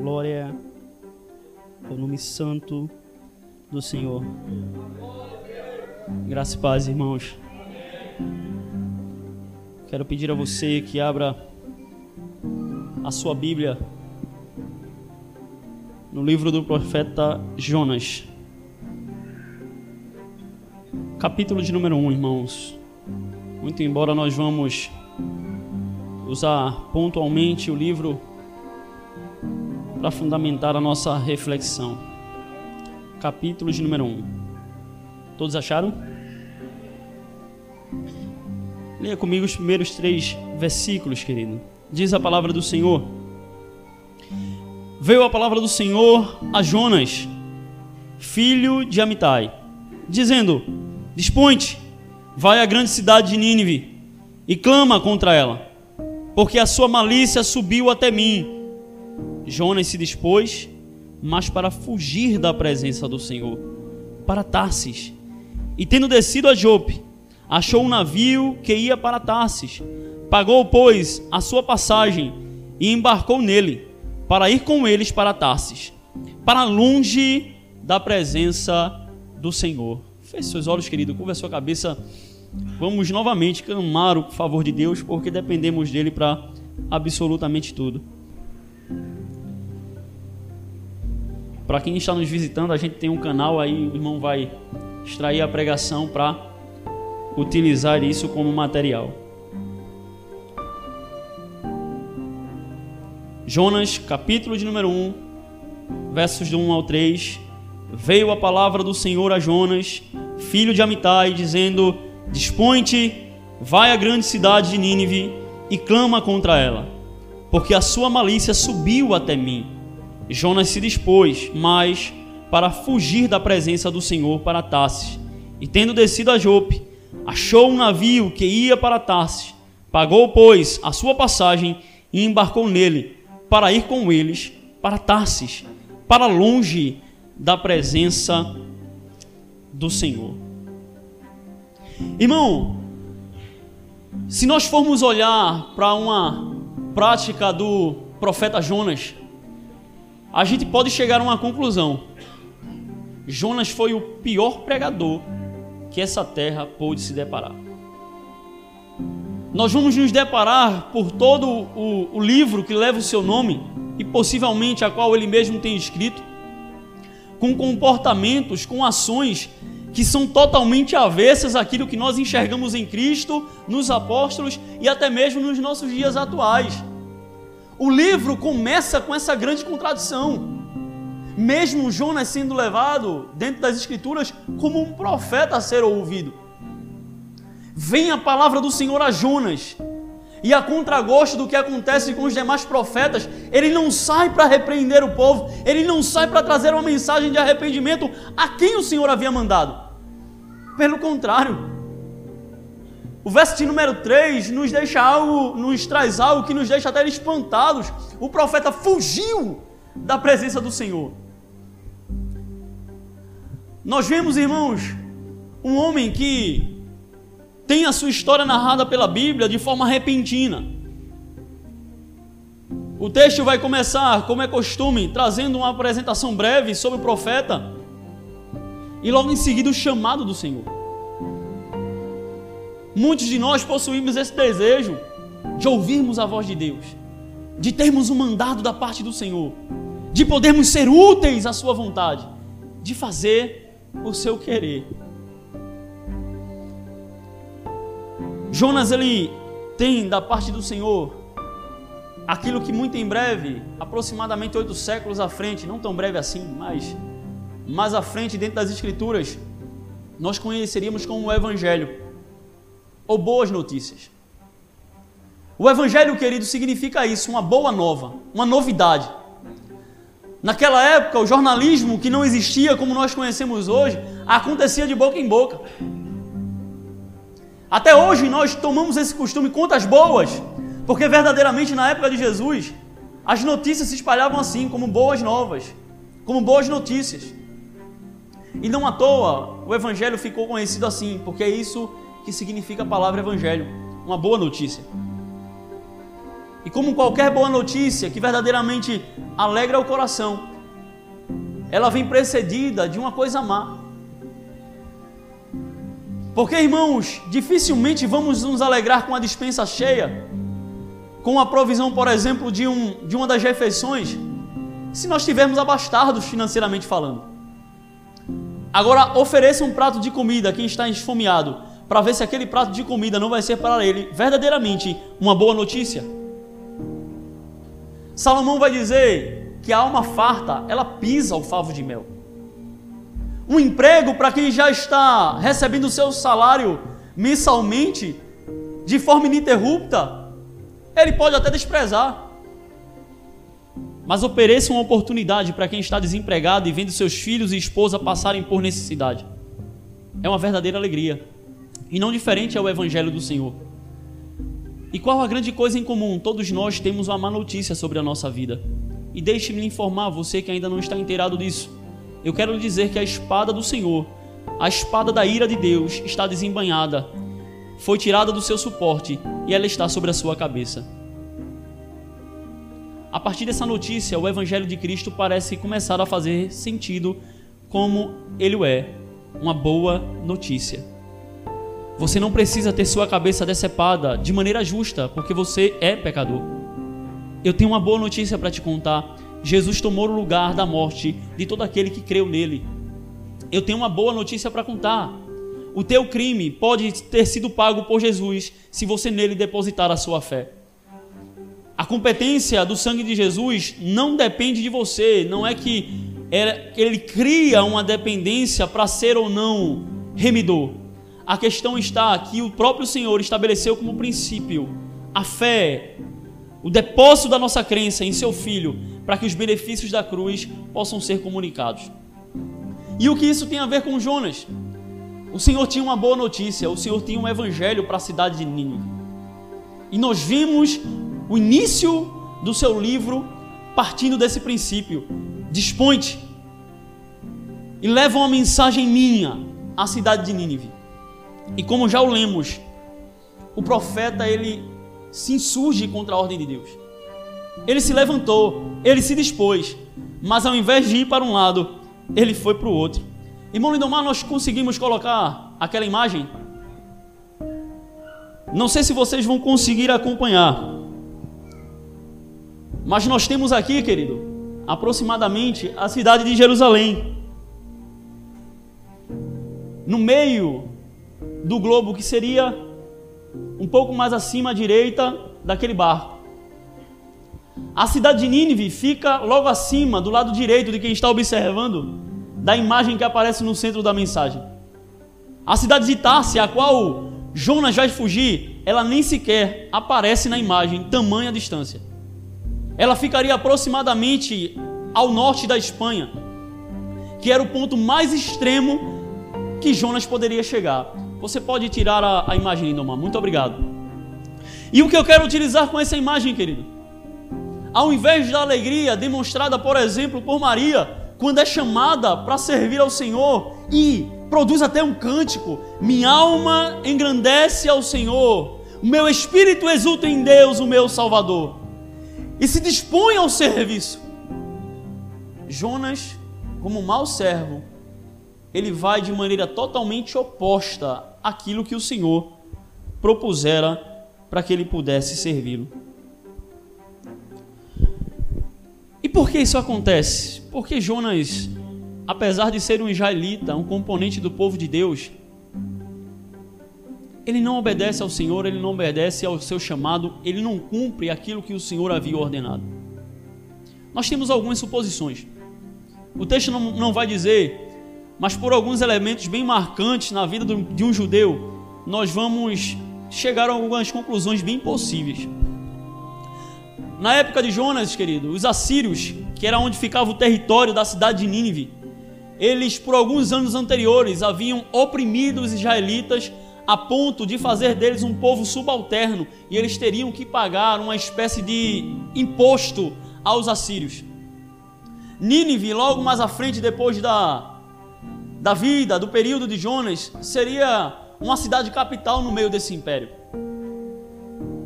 Glória ao nome santo do Senhor. Graça e paz, irmãos. Quero pedir a você que abra a sua Bíblia no livro do profeta Jonas. Capítulo de número 1, irmãos. Muito embora nós vamos usar pontualmente o livro para fundamentar a nossa reflexão. Capítulo de número 1. Todos acharam? Leia comigo os primeiros três versículos, querido. Diz a palavra do Senhor. Veio a palavra do Senhor a Jonas, filho de Amitai, dizendo: Dispõe-te, vai à grande cidade de Nínive e clama contra ela, porque a sua malícia subiu até mim Jonas se dispôs, mas para fugir da presença do Senhor, para Tarsis. E tendo descido a Jope, achou um navio que ia para Tarsis. Pagou, pois, a sua passagem e embarcou nele, para ir com eles para Tarsis, para longe da presença do Senhor. Feche seus olhos, querido, curva sua cabeça. Vamos novamente clamar o favor de Deus, porque dependemos dele para absolutamente tudo. Para quem está nos visitando, a gente tem um canal aí, o irmão vai extrair a pregação para utilizar isso como material. Jonas, capítulo de número 1, versos de 1 ao 3. Veio a palavra do Senhor a Jonas, filho de Amitai, dizendo: Dispõe-te, vai à grande cidade de Nínive e clama contra ela, porque a sua malícia subiu até mim Jonas se dispôs, mas para fugir da presença do Senhor para Tarsis. E tendo descido a Jope, achou um navio que ia para Tarsis. Pagou, pois, a sua passagem e embarcou nele, para ir com eles para Tarsis, para longe da presença do Senhor. Irmão, se nós formos olhar para uma prática do profeta Jonas, a gente pode chegar a uma conclusão. Jonas foi o pior pregador que essa terra pôde se deparar. Nós vamos nos deparar por todo o, o livro que leva o seu nome e possivelmente a qual ele mesmo tem escrito, com comportamentos, com ações que são totalmente avessas àquilo que nós enxergamos em Cristo, nos apóstolos e até mesmo nos nossos dias atuais. O livro começa com essa grande contradição. Mesmo Jonas sendo levado dentro das Escrituras como um profeta a ser ouvido. Vem a palavra do Senhor a Jonas. E a contragosto do que acontece com os demais profetas, ele não sai para repreender o povo, ele não sai para trazer uma mensagem de arrependimento a quem o Senhor havia mandado. Pelo contrário, o verso de número 3 nos deixa algo, nos traz algo que nos deixa até espantados. O profeta fugiu da presença do Senhor. Nós vemos, irmãos, um homem que tem a sua história narrada pela Bíblia de forma repentina. O texto vai começar, como é costume, trazendo uma apresentação breve sobre o profeta e logo em seguida o chamado do Senhor. Muitos de nós possuímos esse desejo de ouvirmos a voz de Deus, de termos um mandado da parte do Senhor, de podermos ser úteis à Sua vontade, de fazer o seu querer. Jonas ele tem da parte do Senhor aquilo que muito em breve, aproximadamente oito séculos à frente, não tão breve assim, mas mais à frente dentro das Escrituras, nós conheceríamos como o Evangelho ou boas notícias. O Evangelho, querido, significa isso, uma boa nova, uma novidade. Naquela época, o jornalismo que não existia como nós conhecemos hoje, acontecia de boca em boca. Até hoje nós tomamos esse costume contas boas, porque verdadeiramente na época de Jesus, as notícias se espalhavam assim, como boas novas, como boas notícias. E não à toa o Evangelho ficou conhecido assim, porque isso que significa a palavra evangelho, uma boa notícia. E como qualquer boa notícia que verdadeiramente alegra o coração, ela vem precedida de uma coisa má. Porque, irmãos, dificilmente vamos nos alegrar com a dispensa cheia, com a provisão, por exemplo, de, um, de uma das refeições, se nós estivermos abastados financeiramente falando. Agora, ofereça um prato de comida a quem está esfomeado, para ver se aquele prato de comida não vai ser para ele verdadeiramente uma boa notícia. Salomão vai dizer que a alma farta, ela pisa o favo de mel. Um emprego para quem já está recebendo o seu salário mensalmente, de forma ininterrupta, ele pode até desprezar. Mas ofereça uma oportunidade para quem está desempregado e vendo seus filhos e esposa passarem por necessidade. É uma verdadeira alegria. E não diferente é o Evangelho do Senhor. E qual a grande coisa em comum? Todos nós temos uma má notícia sobre a nossa vida. E deixe-me informar, você que ainda não está inteirado disso. Eu quero lhe dizer que a espada do Senhor, a espada da ira de Deus, está desembanhada, foi tirada do seu suporte e ela está sobre a sua cabeça. A partir dessa notícia, o Evangelho de Cristo parece começar a fazer sentido como ele é, uma boa notícia. Você não precisa ter sua cabeça decepada de maneira justa, porque você é pecador. Eu tenho uma boa notícia para te contar. Jesus tomou o lugar da morte de todo aquele que creu nele. Eu tenho uma boa notícia para contar. O teu crime pode ter sido pago por Jesus se você nele depositar a sua fé. A competência do sangue de Jesus não depende de você, não é que ele cria uma dependência para ser ou não remidor. A questão está que o próprio Senhor estabeleceu como princípio a fé, o depósito da nossa crença em seu Filho, para que os benefícios da cruz possam ser comunicados. E o que isso tem a ver com Jonas? O Senhor tinha uma boa notícia, o Senhor tinha um evangelho para a cidade de Nínive. E nós vimos o início do seu livro partindo desse princípio. Dispõe-te e leva uma mensagem minha à cidade de Nínive. E como já o lemos, o profeta ele se insurge contra a ordem de Deus. Ele se levantou, ele se dispôs, mas ao invés de ir para um lado, ele foi para o outro. Irmão Lindomar, nós conseguimos colocar aquela imagem? Não sei se vocês vão conseguir acompanhar, mas nós temos aqui, querido, aproximadamente a cidade de Jerusalém. No meio do globo que seria um pouco mais acima à direita daquele barco. A cidade de Nínive fica logo acima, do lado direito de quem está observando, da imagem que aparece no centro da mensagem. A cidade de Tárcia, a qual Jonas vai fugir, ela nem sequer aparece na imagem, tamanha distância. Ela ficaria aproximadamente ao norte da Espanha, que era o ponto mais extremo que Jonas poderia chegar. Você pode tirar a, a imagem, Lindomar. Muito obrigado. E o que eu quero utilizar com essa imagem, querido? Ao invés da alegria demonstrada, por exemplo, por Maria, quando é chamada para servir ao Senhor e produz até um cântico: Minha alma engrandece ao Senhor, o meu espírito exulta em Deus, o meu Salvador, e se dispõe ao serviço. Jonas, como mau servo, ele vai de maneira totalmente oposta àquilo que o Senhor propusera para que ele pudesse servi-lo. E por que isso acontece? Porque Jonas, apesar de ser um israelita, um componente do povo de Deus, ele não obedece ao Senhor, ele não obedece ao seu chamado, ele não cumpre aquilo que o Senhor havia ordenado. Nós temos algumas suposições. O texto não, não vai dizer mas por alguns elementos bem marcantes na vida de um judeu, nós vamos chegar a algumas conclusões bem possíveis. Na época de Jonas, querido, os assírios, que era onde ficava o território da cidade de Nínive, eles por alguns anos anteriores haviam oprimido os israelitas a ponto de fazer deles um povo subalterno e eles teriam que pagar uma espécie de imposto aos assírios. Nínive, logo mais à frente, depois da da vida, do período de Jonas, seria uma cidade capital no meio desse império.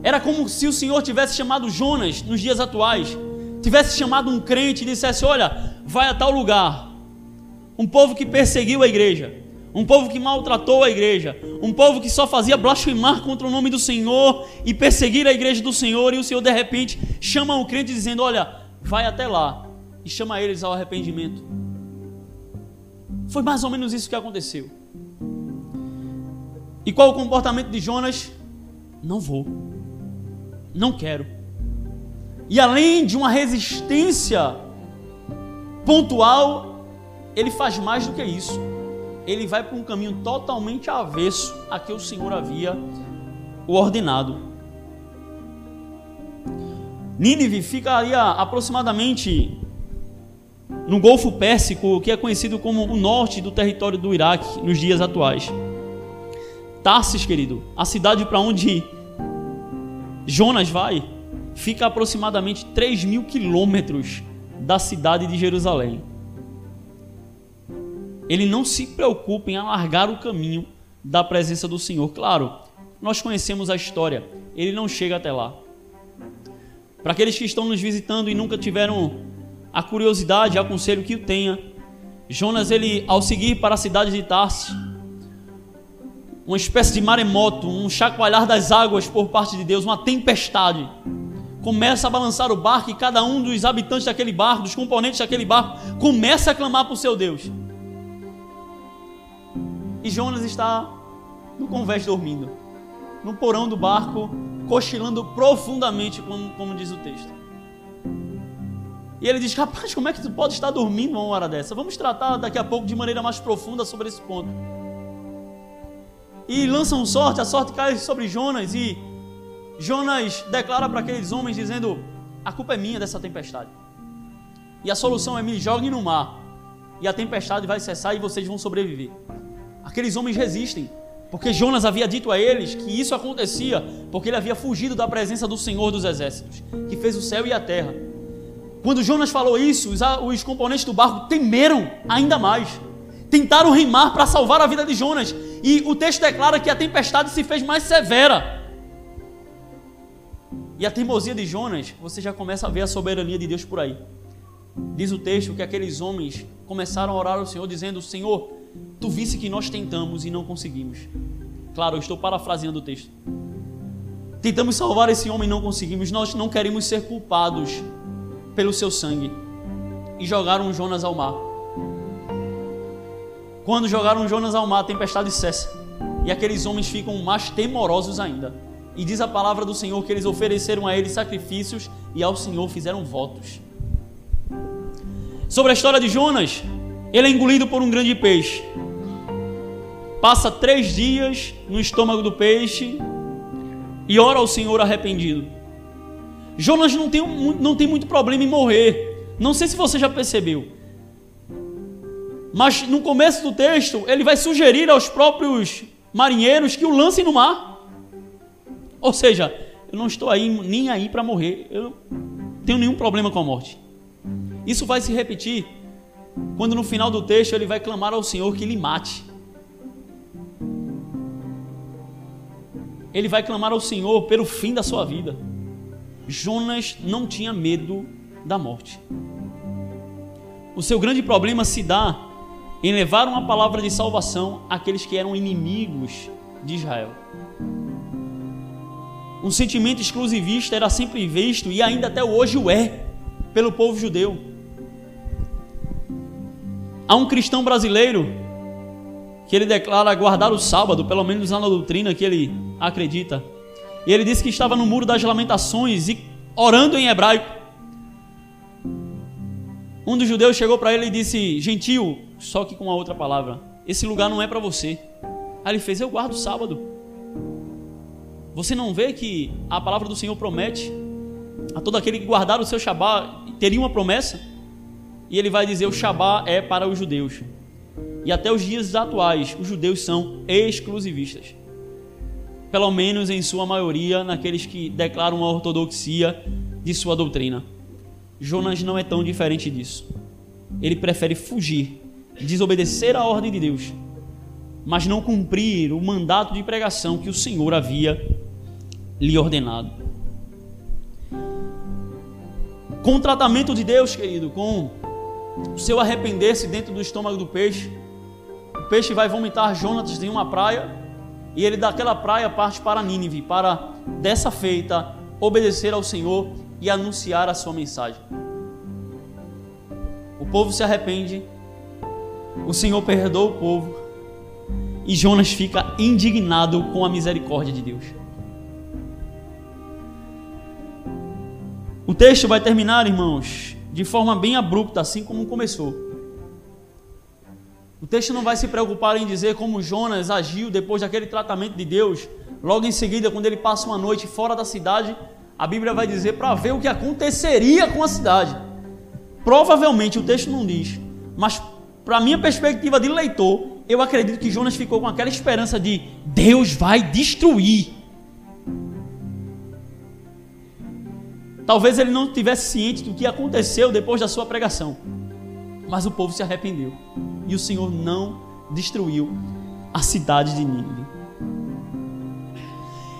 Era como se o Senhor tivesse chamado Jonas nos dias atuais, tivesse chamado um crente e dissesse: Olha, vai a tal lugar. Um povo que perseguiu a igreja, um povo que maltratou a igreja, um povo que só fazia blasfemar contra o nome do Senhor e perseguir a igreja do Senhor, e o Senhor de repente chama o crente dizendo: Olha, vai até lá e chama eles ao arrependimento. Foi mais ou menos isso que aconteceu. E qual o comportamento de Jonas? Não vou. Não quero. E além de uma resistência pontual, ele faz mais do que isso. Ele vai para um caminho totalmente avesso a que o Senhor havia o ordenado. Nínive fica ali a, aproximadamente no Golfo Pérsico, que é conhecido como o norte do território do Iraque nos dias atuais. Tarsis, querido, a cidade para onde Jonas vai, fica a aproximadamente 3 mil quilômetros da cidade de Jerusalém. Ele não se preocupa em alargar o caminho da presença do Senhor. Claro, nós conhecemos a história, ele não chega até lá. Para aqueles que estão nos visitando e nunca tiveram a curiosidade, aconselho que o tenha. Jonas, ele, ao seguir para a cidade de Tarsis, uma espécie de maremoto, um chacoalhar das águas por parte de Deus, uma tempestade. Começa a balançar o barco e cada um dos habitantes daquele barco, dos componentes daquele barco, começa a clamar o seu Deus. E Jonas está no convés dormindo, no porão do barco, cochilando profundamente, como, como diz o texto. E ele diz: Rapaz, como é que tu pode estar dormindo uma hora dessa? Vamos tratar daqui a pouco de maneira mais profunda sobre esse ponto e lançam sorte, a sorte cai sobre Jonas e Jonas declara para aqueles homens dizendo: A culpa é minha dessa tempestade. E a solução é me joguem no mar e a tempestade vai cessar e vocês vão sobreviver. Aqueles homens resistem, porque Jonas havia dito a eles que isso acontecia porque ele havia fugido da presença do Senhor dos Exércitos, que fez o céu e a terra. Quando Jonas falou isso, os, componentes do barco temeram ainda mais. Tentaram remar para salvar a vida de Jonas, e o texto declara que a tempestade se fez mais severa. E a teimosia de Jonas, você já começa a ver a soberania de Deus por aí. Diz o texto que aqueles homens começaram a orar ao Senhor, dizendo: Senhor, tu visse que nós tentamos e não conseguimos. Claro, eu estou parafraseando o texto. Tentamos salvar esse homem e não conseguimos. Nós não queremos ser culpados pelo seu sangue. E jogaram Jonas ao mar. Quando jogaram Jonas ao mar, a tempestade cessa. E aqueles homens ficam mais temorosos ainda. E diz a palavra do Senhor que eles ofereceram a ele sacrifícios e ao Senhor fizeram votos. Sobre a história de Jonas, ele é engolido por um grande peixe. Passa três dias no estômago do peixe e ora ao Senhor arrependido. Jonas não tem, não tem muito problema em morrer. Não sei se você já percebeu. Mas no começo do texto, ele vai sugerir aos próprios marinheiros que o lancem no mar. Ou seja, eu não estou aí nem aí para morrer. Eu não tenho nenhum problema com a morte. Isso vai se repetir quando no final do texto ele vai clamar ao Senhor que lhe mate. Ele vai clamar ao Senhor pelo fim da sua vida. Jonas não tinha medo da morte. O seu grande problema se dá em levar uma palavra de salvação àqueles que eram inimigos de Israel. Um sentimento exclusivista era sempre visto e ainda até hoje o é pelo povo judeu. Há um cristão brasileiro que ele declara guardar o sábado, pelo menos na doutrina que ele acredita. E ele disse que estava no muro das lamentações e orando em hebraico. Um dos judeus chegou para ele e disse: Gentil, só que com uma outra palavra: Esse lugar não é para você. Aí ele fez: Eu guardo o sábado. Você não vê que a palavra do Senhor promete a todo aquele que guardar o seu Shabá teria uma promessa? E ele vai dizer: O Shabá é para os judeus. E até os dias atuais, os judeus são exclusivistas. Pelo menos em sua maioria, naqueles que declaram a ortodoxia de sua doutrina. Jonas não é tão diferente disso. Ele prefere fugir, desobedecer a ordem de Deus, mas não cumprir o mandato de pregação que o Senhor havia lhe ordenado. Com o tratamento de Deus, querido, com o seu arrepender-se dentro do estômago do peixe, o peixe vai vomitar Jonatas em uma praia e ele daquela praia parte para Nínive, para dessa feita obedecer ao Senhor e anunciar a sua mensagem. O povo se arrepende, o Senhor perdoa o povo e Jonas fica indignado com a misericórdia de Deus. O texto vai terminar, irmãos, de forma bem abrupta, assim como começou. O texto não vai se preocupar em dizer como Jonas agiu depois daquele tratamento de Deus. Logo em seguida, quando ele passa uma noite fora da cidade, a Bíblia vai dizer para ver o que aconteceria com a cidade. Provavelmente o texto não diz, mas para minha perspectiva de leitor, eu acredito que Jonas ficou com aquela esperança de Deus vai destruir. Talvez ele não tivesse ciente do que aconteceu depois da sua pregação, mas o povo se arrependeu e o Senhor não destruiu a cidade de Nínive.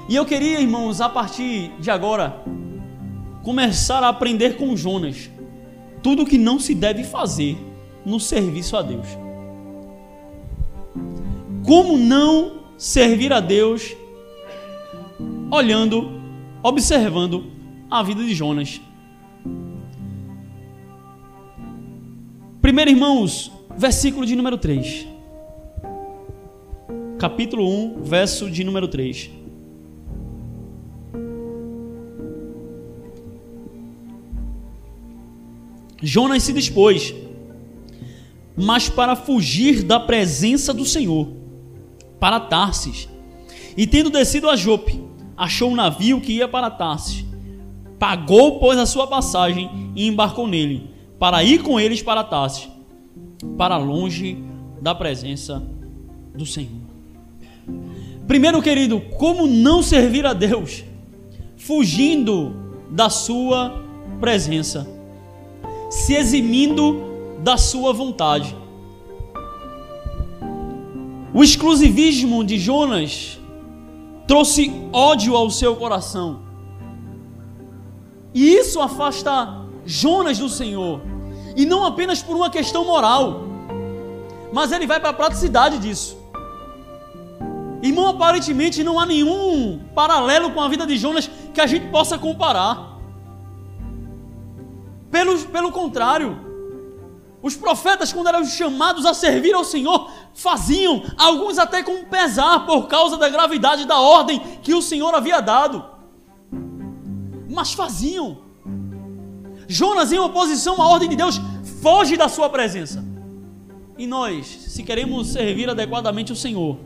E eu queria, irmãos, a partir de agora, começar a aprender com Jonas tudo o que não se deve fazer no serviço a Deus. Como não servir a Deus olhando, observando a vida de Jonas. Primeiro, irmãos, versículo de número 3. Capítulo 1, verso de número 3. Jonas se dispôs, mas para fugir da presença do Senhor, para Tarsis. E tendo descido a Jope, achou um navio que ia para Tarsis. Pagou, pois, a sua passagem e embarcou nele, para ir com eles para Tarsis para longe da presença do Senhor. Primeiro, querido, como não servir a Deus? Fugindo da Sua presença, se eximindo da Sua vontade. O exclusivismo de Jonas trouxe ódio ao seu coração. E isso afasta Jonas do Senhor. E não apenas por uma questão moral, mas ele vai para a praticidade disso. Irmão, aparentemente não há nenhum paralelo com a vida de Jonas que a gente possa comparar. Pelo, pelo contrário, os profetas, quando eram chamados a servir ao Senhor, faziam, alguns até com pesar, por causa da gravidade da ordem que o Senhor havia dado. Mas faziam. Jonas, em oposição à ordem de Deus, foge da sua presença. E nós, se queremos servir adequadamente o Senhor,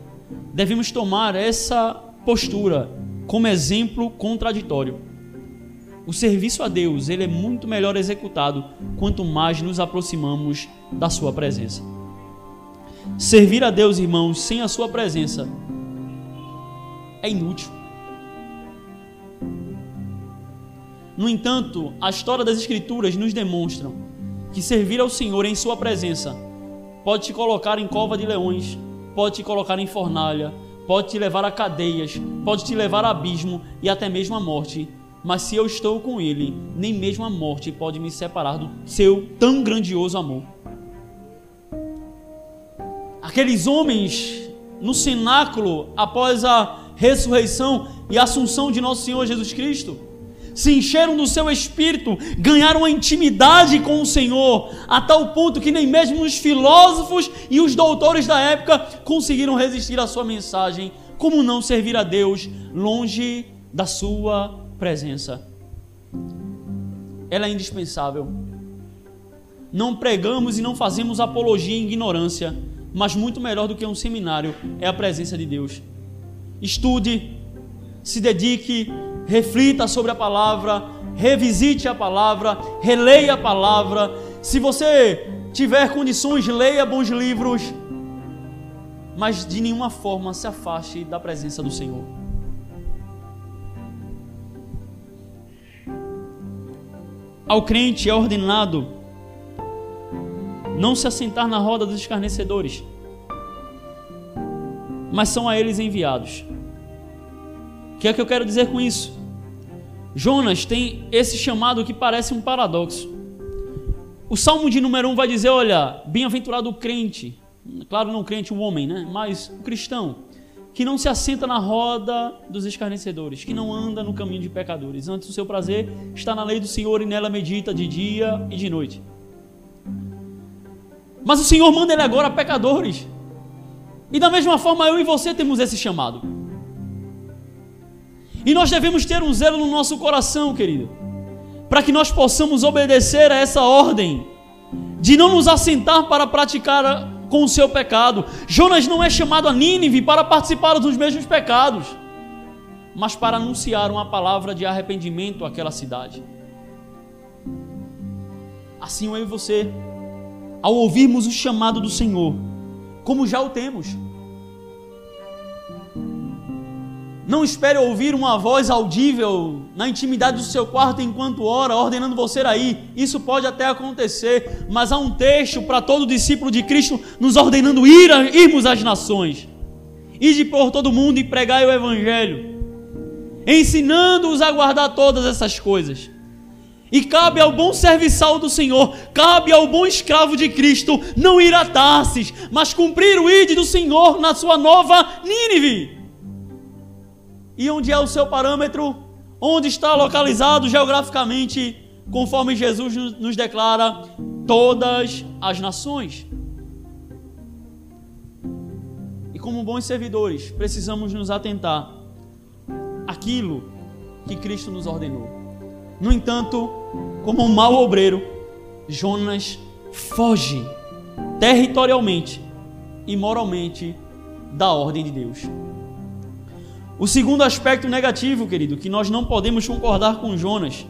devemos tomar essa postura como exemplo contraditório. O serviço a Deus, ele é muito melhor executado quanto mais nos aproximamos da sua presença. Servir a Deus, irmãos, sem a sua presença é inútil. No entanto, a história das Escrituras nos demonstra que servir ao Senhor em Sua presença pode te colocar em cova de leões, pode te colocar em fornalha, pode te levar a cadeias, pode te levar a abismo e até mesmo a morte. Mas se eu estou com Ele, nem mesmo a morte pode me separar do seu tão grandioso amor. Aqueles homens no cenáculo após a ressurreição e assunção de nosso Senhor Jesus Cristo se encheram do seu espírito, ganharam a intimidade com o Senhor, a tal ponto que nem mesmo os filósofos e os doutores da época conseguiram resistir à sua mensagem. Como não servir a Deus longe da sua presença? Ela é indispensável. Não pregamos e não fazemos apologia em ignorância, mas muito melhor do que um seminário é a presença de Deus. Estude, se dedique, reflita sobre a palavra, revisite a palavra, releia a palavra. Se você tiver condições, leia bons livros, mas de nenhuma forma se afaste da presença do Senhor. Ao crente é ordenado não se assentar na roda dos escarnecedores, mas são a eles enviados O que é que eu quero dizer com isso? Jonas tem esse chamado que parece um paradoxo. O Salmo de número 1 um vai dizer: Olha, bem-aventurado o crente, claro, não crente, o homem, né? Mas o cristão, que não se assenta na roda dos escarnecedores, que não anda no caminho de pecadores. Antes o seu prazer está na lei do Senhor e nela medita de dia e de noite. Mas o Senhor manda ele agora a pecadores. E da mesma forma eu e você temos esse chamado. E nós devemos ter um zelo no nosso coração, querido, para que nós possamos obedecer a essa ordem de não nos assentar para praticar com o seu pecado. Jonas não é chamado a Nínive para participar dos mesmos pecados, mas para anunciar uma palavra de arrependimento àquela cidade. Assim eu e você, ao ouvirmos o chamado do Senhor, como já o temos, Não espere ouvir uma voz audível na intimidade do seu quarto enquanto ora, ordenando você a ir. Isso pode até acontecer, mas há um texto para todo discípulo de Cristo nos ordenando ir, irmos às nações. Ide por todo mundo e pregai o evangelho, ensinando-os a guardar todas essas coisas. E cabe ao bom serviçal do Senhor, cabe ao bom escravo de Cristo não ir a Tarsis, mas cumprir o ide do Senhor na sua nova Nínive. E onde é o seu parâmetro? Onde está localizado geograficamente, conforme Jesus nos declara, todas as nações. E como bons servidores, precisamos nos atentar àquilo que Cristo nos ordenou. No entanto, como um mau obreiro, Jonas foge territorialmente e moralmente da ordem de Deus. O segundo aspecto negativo, querido, que nós não podemos concordar com Jonas,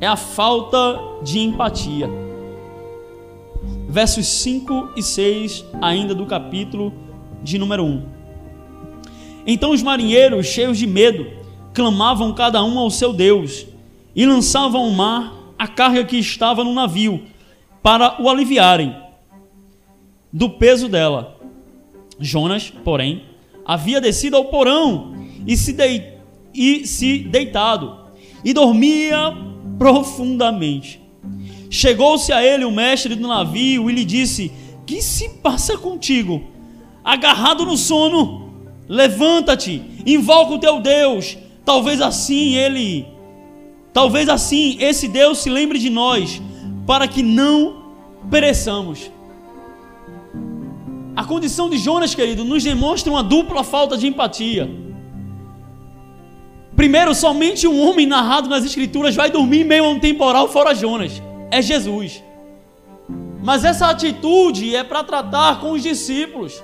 é a falta de empatia. Versos 5 e 6, ainda do capítulo de número 1. Então os marinheiros, cheios de medo, clamavam cada um ao seu Deus e lançavam ao mar a carga que estava no navio para o aliviarem do peso dela. Jonas, porém, havia descido ao porão e se, e se deitado, e dormia profundamente. Chegou-se a ele o mestre do navio e lhe disse: Que se passa contigo? Agarrado no sono, levanta-te, invoca o teu Deus. Talvez assim ele, talvez assim esse Deus se lembre de nós, para que não pereçamos. A condição de Jonas, querido, nos demonstra uma dupla falta de empatia. Primeiro, somente um homem narrado nas Escrituras vai dormir em meio a um temporal fora Jonas. É Jesus. Mas essa atitude é para tratar com os discípulos,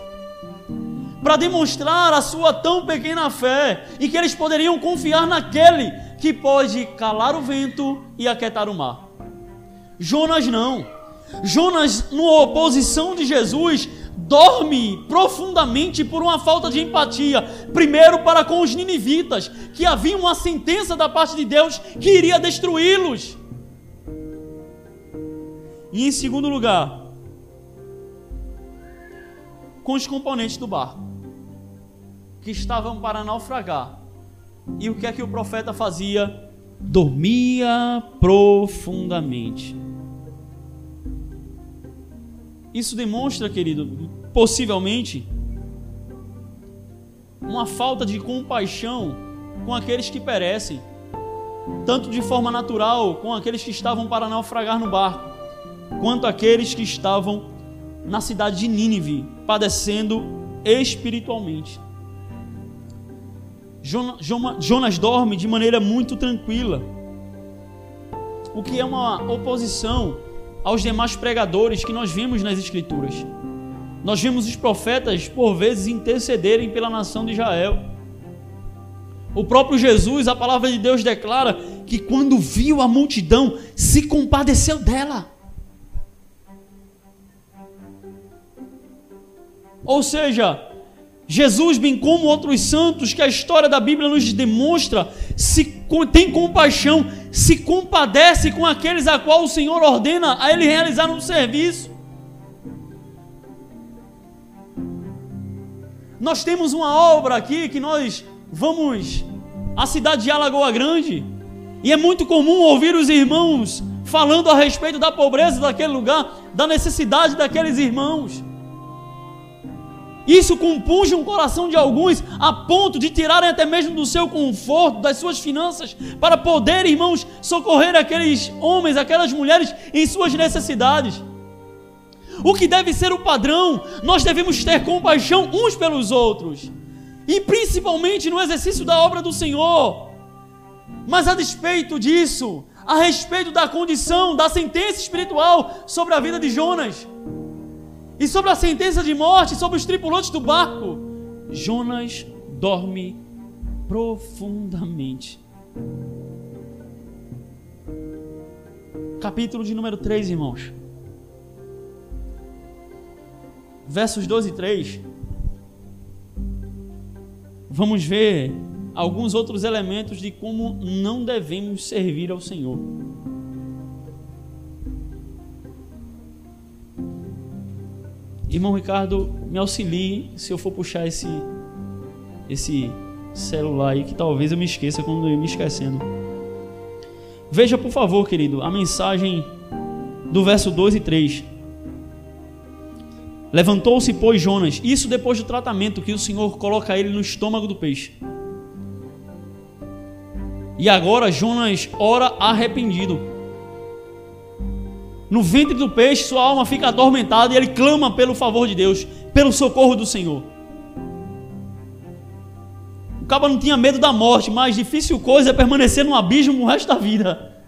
para demonstrar a sua tão pequena fé e que eles poderiam confiar naquele que pode calar o vento e aquietar o mar. Jonas não. Jonas, na oposição de Jesus, dorme profundamente por uma falta de empatia. Primeiro, para com os ninivitas, que havia uma sentença da parte de Deus que iria destruí-los. E em segundo lugar, com os componentes do barco, que estavam para naufragar. E o que é que o profeta fazia? Dormia profundamente. Isso demonstra, querido, possivelmente, uma falta de compaixão com aqueles que perecem, tanto de forma natural com aqueles que estavam para naufragar no barco, quanto aqueles que estavam na cidade de Nínive, padecendo espiritualmente. Jonas dorme de maneira muito tranquila, o que é uma oposição aos demais pregadores que nós vimos nas Escrituras. Nós vimos os profetas, por vezes, intercederem pela nação de Israel. O próprio Jesus, a palavra de Deus declara que quando viu a multidão, se compadeceu dela. Ou seja, Jesus, bem como outros santos que a história da Bíblia nos demonstra, se tem compaixão, se compadece com aqueles a qual o Senhor ordena a ele realizar um serviço. Nós temos uma obra aqui que nós vamos à cidade de Alagoa Grande e é muito comum ouvir os irmãos falando a respeito da pobreza daquele lugar, da necessidade daqueles irmãos. Isso compunge o coração de alguns a ponto de tirarem até mesmo do seu conforto, das suas finanças, para poder, irmãos, socorrer aqueles homens, aquelas mulheres em suas necessidades. O que deve ser o padrão, nós devemos ter compaixão uns pelos outros, e principalmente no exercício da obra do Senhor. Mas a despeito disso, a respeito da condição, da sentença espiritual sobre a vida de Jonas, e sobre a sentença de morte sobre os tripulantes do barco, Jonas dorme profundamente. Capítulo de número 3, irmãos. Versos 12 e 3. Vamos ver alguns outros elementos de como não devemos servir ao Senhor. Irmão Ricardo, me auxilie se eu for puxar esse esse celular aí que talvez eu me esqueça quando eu me esquecendo. Veja, por favor, querido, a mensagem do verso 2 e 3. Levantou-se, pois, Jonas, isso depois do tratamento que o Senhor coloca ele no estômago do peixe. E agora Jonas ora arrependido no ventre do peixe, sua alma fica atormentada e ele clama pelo favor de Deus, pelo socorro do Senhor. O cabo não tinha medo da morte, mas difícil coisa é permanecer no abismo o resto da vida.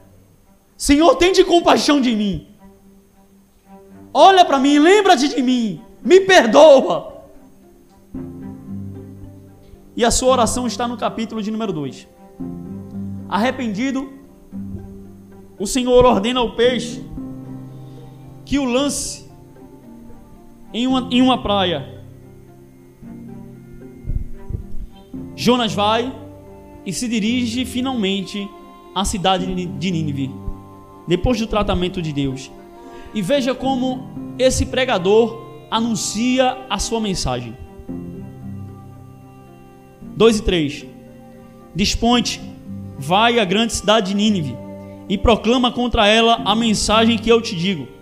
Senhor, tem de compaixão de mim. Olha para mim, lembra-te de mim, me perdoa. E a sua oração está no capítulo de número 2. Arrependido, o Senhor ordena ao peixe que o lance em uma, em uma praia. Jonas vai e se dirige finalmente à cidade de Nínive, depois do tratamento de Deus. E veja como esse pregador anuncia a sua mensagem. 2 e 3. Dispõe-te, vai à grande cidade de Nínive e proclama contra ela a mensagem que eu te digo.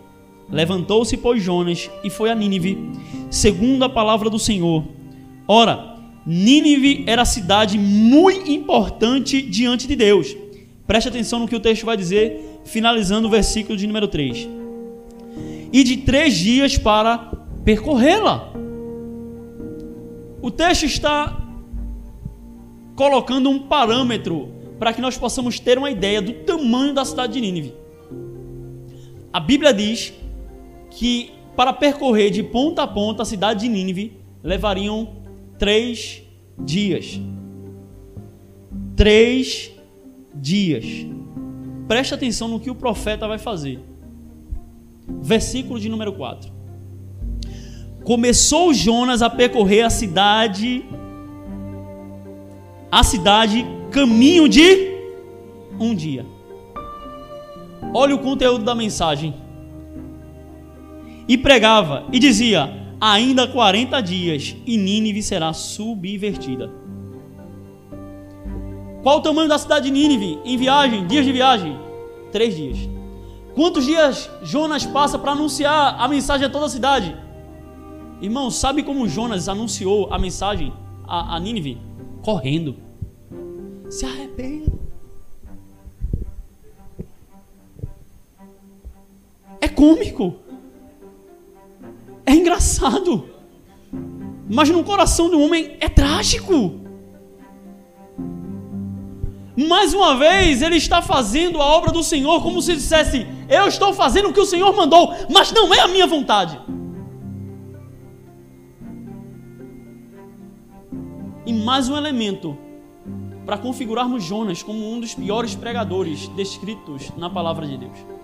Levantou-se, pois, Jonas e foi a Nínive, segundo a palavra do Senhor. Ora, Nínive era cidade muito importante diante de Deus. Preste atenção no que o texto vai dizer, finalizando o versículo de número 3. E de três dias para percorrê-la. O texto está colocando um parâmetro para que nós possamos ter uma ideia do tamanho da cidade de Nínive. A Bíblia diz que para percorrer de ponta a ponta a cidade de Nínive levariam três dias. Três dias. Preste atenção no que o profeta vai fazer. Versículo de número 4. Começou Jonas a percorrer a cidade, a cidade, caminho de um dia. Olha o conteúdo da mensagem e pregava e dizia: Ainda 40 dias e Nínive será subvertida. Qual o tamanho da cidade de Nínive em viagem, dias de viagem? Três dias. Quantos dias Jonas passa para anunciar a mensagem a toda a cidade? Irmão, sabe como Jonas anunciou a mensagem a, a Nínive? Correndo. Se arrependa. É cômico. É engraçado. Mas no coração do homem é trágico. Mais uma vez, ele está fazendo a obra do Senhor como se dissesse: Eu estou fazendo o que o Senhor mandou, mas não é a minha vontade. E mais um elemento para configurarmos Jonas como um dos piores pregadores descritos na palavra de Deus.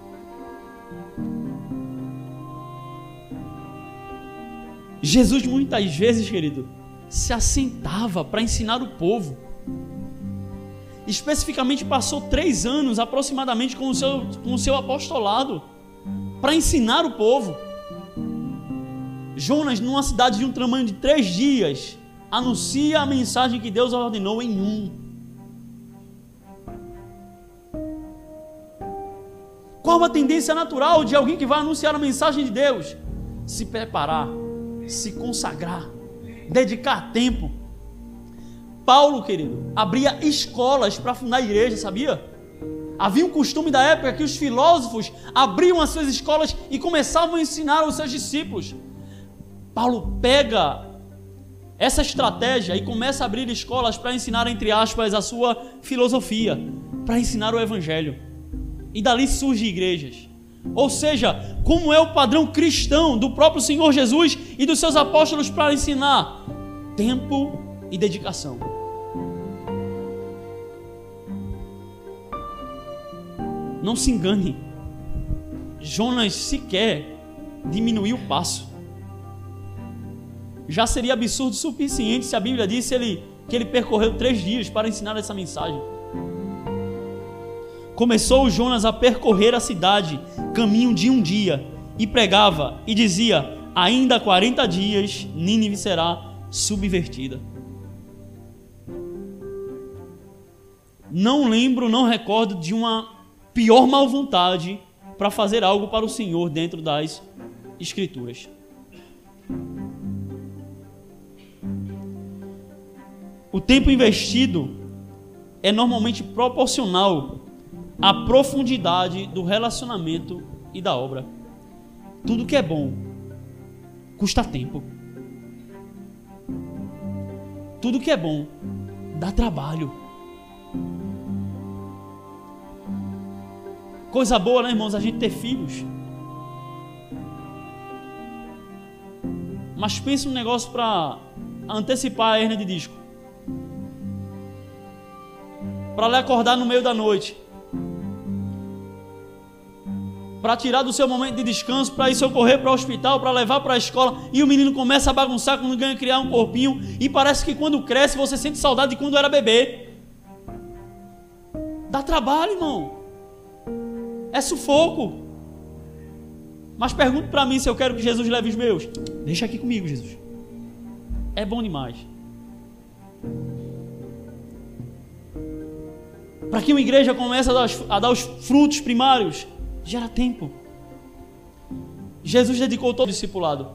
Jesus muitas vezes, querido, se assentava para ensinar o povo. Especificamente passou três anos aproximadamente com o seu, com o seu apostolado para ensinar o povo. Jonas, numa cidade de um tamanho de três dias, anuncia a mensagem que Deus ordenou em um. Qual a tendência natural de alguém que vai anunciar a mensagem de Deus? Se preparar, se consagrar, dedicar tempo. Paulo, querido, abria escolas para fundar a igreja, sabia? Havia um costume da época que os filósofos abriam as suas escolas e começavam a ensinar os seus discípulos. Paulo pega essa estratégia e começa a abrir escolas para ensinar, entre aspas, a sua filosofia, para ensinar o evangelho. E dali surgem igrejas. Ou seja, como é o padrão cristão do próprio Senhor Jesus e dos seus apóstolos para ensinar? Tempo e dedicação. Não se engane, Jonas sequer diminuiu o passo. Já seria absurdo o suficiente se a Bíblia disse ele, que ele percorreu três dias para ensinar essa mensagem. Começou Jonas a percorrer a cidade, caminho de um dia, e pregava e dizia: Ainda 40 dias Nínive será subvertida. Não lembro, não recordo de uma pior mal vontade para fazer algo para o Senhor dentro das Escrituras. O tempo investido é normalmente proporcional à profundidade do relacionamento e da obra. Tudo que é bom custa tempo. Tudo que é bom dá trabalho. Coisa boa, né, irmãos? A gente ter filhos. Mas pensa um negócio para antecipar a hernia de disco para lhe acordar no meio da noite, para tirar do seu momento de descanso, para ir socorrer para o hospital, para levar para a escola, e o menino começa a bagunçar quando ganha criar um corpinho, e parece que quando cresce você sente saudade de quando era bebê. Dá trabalho, irmão. É sufoco. Mas pergunte para mim se eu quero que Jesus leve os meus. Deixa aqui comigo, Jesus. É bom demais. Para que uma igreja comece a dar os frutos primários, gera tempo. Jesus dedicou todo o discipulado.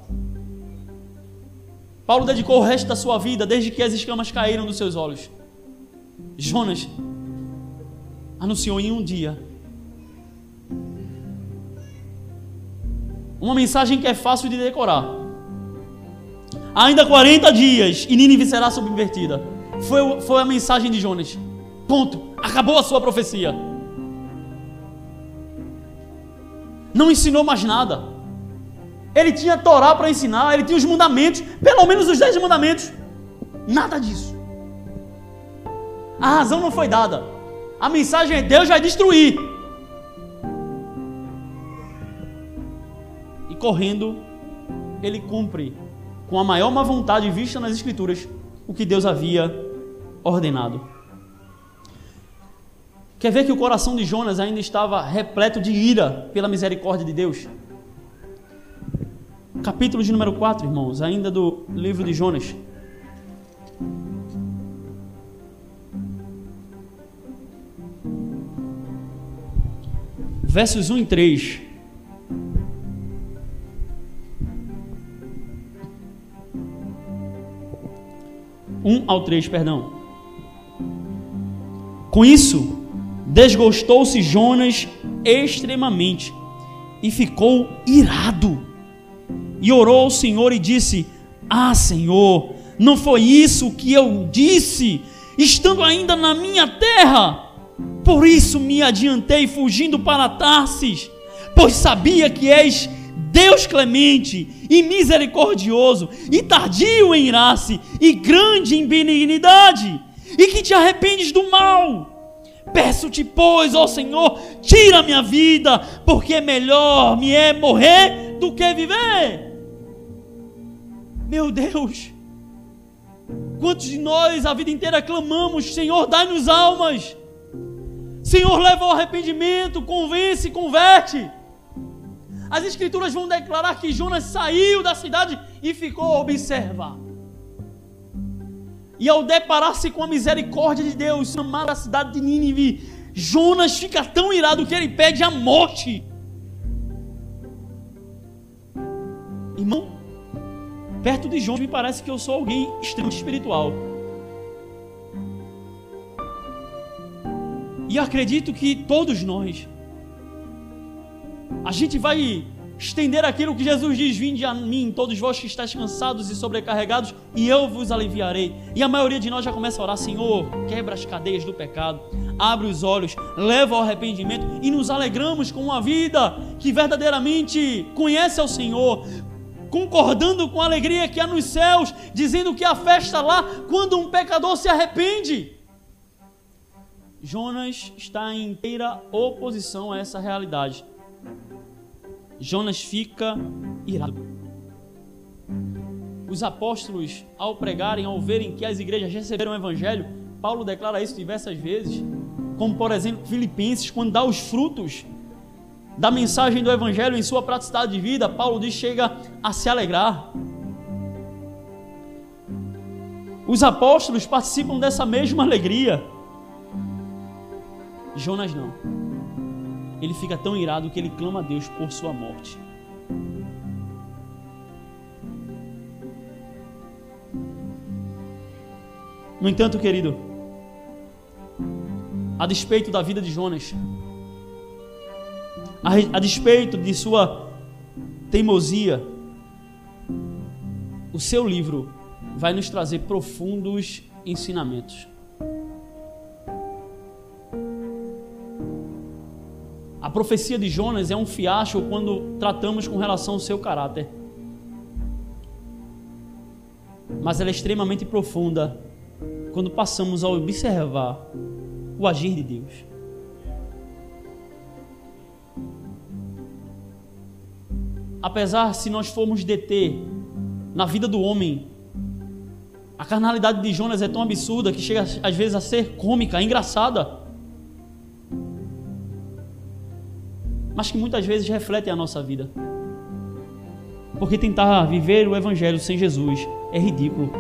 Paulo dedicou o resto da sua vida desde que as escamas caíram dos seus olhos. Jonas anunciou em um dia uma mensagem que é fácil de decorar. Ainda 40 dias e Nínive será subvertida. Foi, foi a mensagem de Jonas. Ponto. Acabou a sua profecia. Não ensinou mais nada. Ele tinha a Torá para ensinar, ele tinha os mandamentos, pelo menos os dez mandamentos. Nada disso. A razão não foi dada. A mensagem é Deus vai destruir. E correndo, ele cumpre com a maior má vontade vista nas Escrituras o que Deus havia ordenado. Quer ver que o coração de Jonas ainda estava repleto de ira pela misericórdia de Deus? Capítulo de número 4, irmãos, ainda do livro de Jonas. Versos 1 e 3. Um ao 3, perdão. Com isso, Desgostou-se Jonas extremamente e ficou irado. E orou ao Senhor e disse: Ah, Senhor, não foi isso que eu disse, estando ainda na minha terra? Por isso me adiantei fugindo para Tarsis, pois sabia que és Deus clemente e misericordioso, e tardio em irar-se, e grande em benignidade, e que te arrependes do mal Peço-te, pois, ó Senhor, tira minha vida, porque melhor me é morrer do que viver. Meu Deus, quantos de nós a vida inteira clamamos, Senhor, dai-nos almas. Senhor, leva ao arrependimento, convence, converte. As escrituras vão declarar que Jonas saiu da cidade e ficou a observar. E ao deparar-se com a misericórdia de Deus, chamar a cidade de Nínive, Jonas fica tão irado que ele pede a morte. Irmão, perto de Jonas me parece que eu sou alguém extremamente espiritual. E acredito que todos nós, a gente vai estender aquilo que Jesus diz: Vinde a mim, todos vós que estáis cansados e sobrecarregados, e eu vos aliviarei. E a maioria de nós já começa a orar: Senhor, quebra as cadeias do pecado, abre os olhos, leva ao arrependimento e nos alegramos com uma vida que verdadeiramente conhece ao Senhor. Concordando com a alegria que há nos céus, dizendo que a festa lá quando um pecador se arrepende. Jonas está em inteira oposição a essa realidade. Jonas fica irado. Os apóstolos, ao pregarem, ao verem que as igrejas receberam o evangelho, Paulo declara isso diversas vezes, como por exemplo Filipenses, quando dá os frutos da mensagem do evangelho em sua praticidade de vida, Paulo diz chega a se alegrar. Os apóstolos participam dessa mesma alegria. Jonas não. Ele fica tão irado que ele clama a Deus por sua morte. No entanto, querido, a despeito da vida de Jonas, a, despeito de sua teimosia, o seu livro vai nos trazer profundos ensinamentos. Profecia de Jonas é um fiasco quando tratamos com relação ao seu caráter. Mas ela é extremamente profunda quando passamos a observar o agir de Deus. Apesar se nós formos deter na vida do homem, a carnalidade de Jonas é tão absurda que chega às vezes a ser cômica, engraçada. Mas que muitas vezes refletem a nossa vida. Porque tentar viver o Evangelho sem Jesus é ridículo.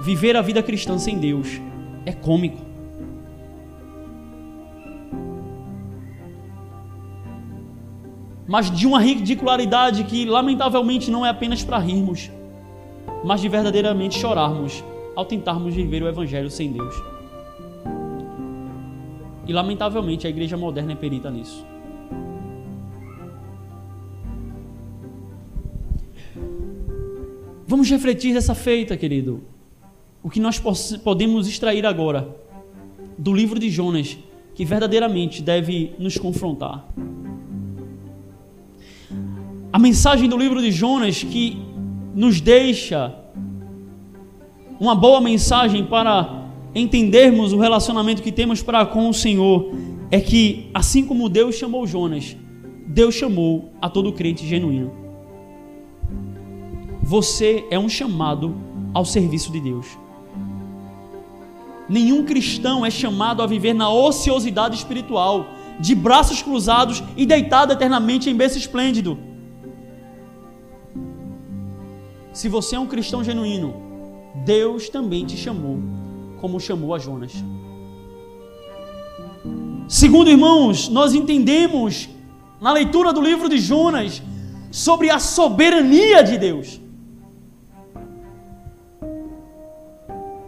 Viver a vida cristã sem Deus é cômico. Mas de uma ridicularidade que, lamentavelmente, não é apenas para rirmos, mas de verdadeiramente chorarmos ao tentarmos viver o Evangelho sem Deus. E lamentavelmente a igreja moderna é perita nisso. Vamos refletir dessa feita, querido. O que nós podemos extrair agora do livro de Jonas, que verdadeiramente deve nos confrontar. A mensagem do livro de Jonas que nos deixa uma boa mensagem para entendermos o relacionamento que temos para com o Senhor é que, assim como Deus chamou Jonas, Deus chamou a todo crente genuíno. Você é um chamado ao serviço de Deus. Nenhum cristão é chamado a viver na ociosidade espiritual, de braços cruzados e deitado eternamente em berço esplêndido. Se você é um cristão genuíno, Deus também te chamou como chamou a Jonas. Segundo, irmãos, nós entendemos na leitura do livro de Jonas sobre a soberania de Deus.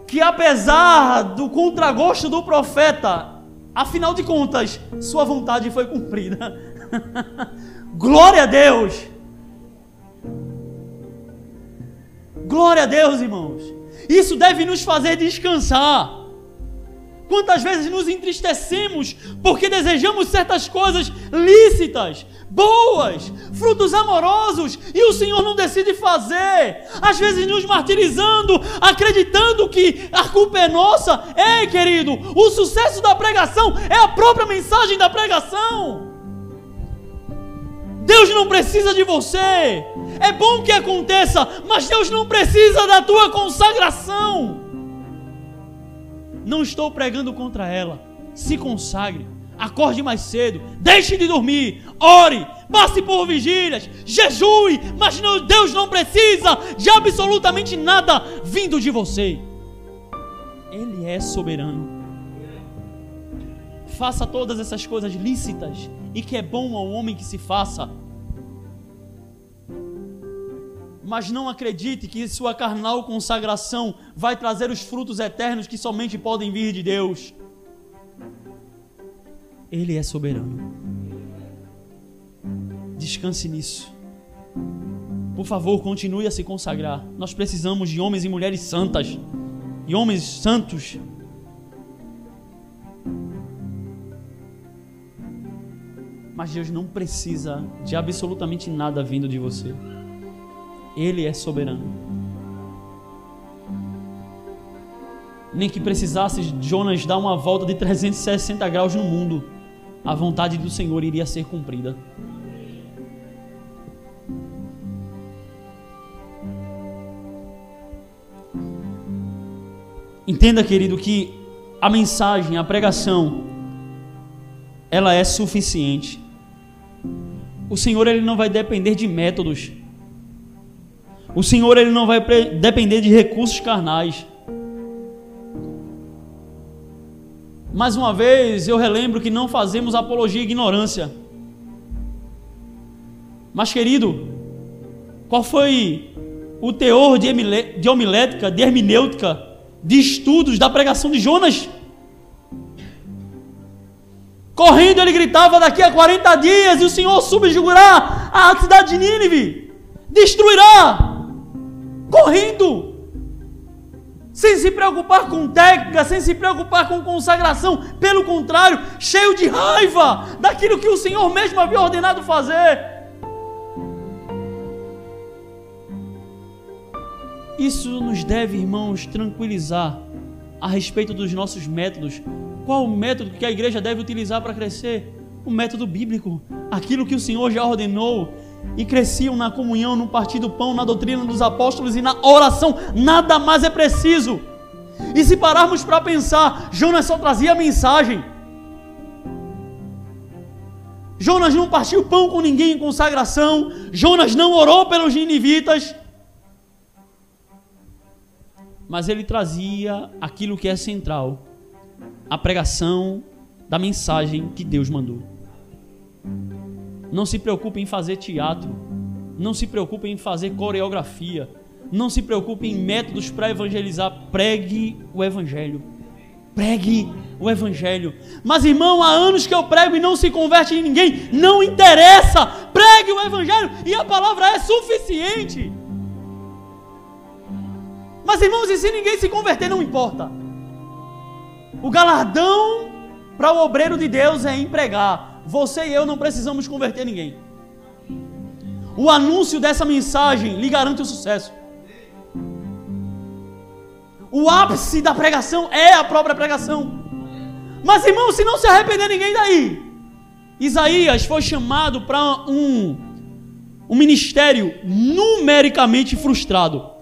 Que apesar do contragosto do profeta, afinal de contas, sua vontade foi cumprida. Glória a Deus! Glória a Deus, irmãos! Isso deve nos fazer descansar. Quantas vezes nos entristecemos porque desejamos certas coisas lícitas, boas, frutos amorosos e o Senhor não decide fazer. Às vezes nos martirizando, acreditando que a culpa é nossa. Ei, querido, o sucesso da pregação é a própria mensagem da pregação. Deus não precisa de você. É bom que aconteça, mas Deus não precisa da tua consagração. Não estou pregando contra ela. Se consagre. Acorde mais cedo, deixe de dormir, ore, passe por vigílias, jejue, mas não, Deus não precisa de absolutamente nada vindo de você. Ele é soberano. Faça todas essas coisas lícitas e que é bom ao homem que se faça. Mas não acredite que sua carnal consagração vai trazer os frutos eternos que somente podem vir de Deus. Ele é soberano. Descanse nisso. Por favor, continue a se consagrar. Nós precisamos de homens e mulheres santas e homens santos. Mas Deus não precisa de absolutamente nada vindo de você. Ele é soberano. Nem que precisasse Jonas dar uma volta de 360 graus no mundo, a vontade do Senhor iria ser cumprida. Entenda, querido, que a mensagem, a pregação, ela é suficiente. O Senhor ele não vai depender de métodos. O Senhor ele não vai depender de recursos carnais. Mais uma vez, eu relembro que não fazemos apologia à ignorância. Mas, querido, qual foi o teor de, homilética, de hermenêutica de estudos da pregação de Jonas. Correndo, ele gritava: Daqui a 40 dias, o Senhor subjugará a cidade de Nínive, destruirá. Correndo, sem se preocupar com técnica, sem se preocupar com consagração, pelo contrário, cheio de raiva daquilo que o Senhor mesmo havia ordenado fazer. Isso nos deve, irmãos, tranquilizar a respeito dos nossos métodos. Qual o método que a igreja deve utilizar para crescer? O método bíblico, aquilo que o Senhor já ordenou. E cresciam na comunhão, no partir do pão, na doutrina dos apóstolos e na oração. Nada mais é preciso. E se pararmos para pensar, Jonas só trazia a mensagem. Jonas não partiu pão com ninguém em consagração. Jonas não orou pelos ninivitas mas ele trazia aquilo que é central, a pregação da mensagem que Deus mandou. Não se preocupe em fazer teatro, não se preocupe em fazer coreografia, não se preocupe em métodos para evangelizar, pregue o evangelho. Pregue o evangelho. Mas irmão, há anos que eu prego e não se converte em ninguém, não interessa. Pregue o evangelho e a palavra é suficiente. Mas irmãos, e se ninguém se converter, não importa. O galardão para o obreiro de Deus é empregar. Você e eu não precisamos converter ninguém. O anúncio dessa mensagem lhe garante o sucesso. O ápice da pregação é a própria pregação. Mas irmãos, se não se arrepender ninguém daí. Isaías foi chamado para um, um ministério numericamente frustrado.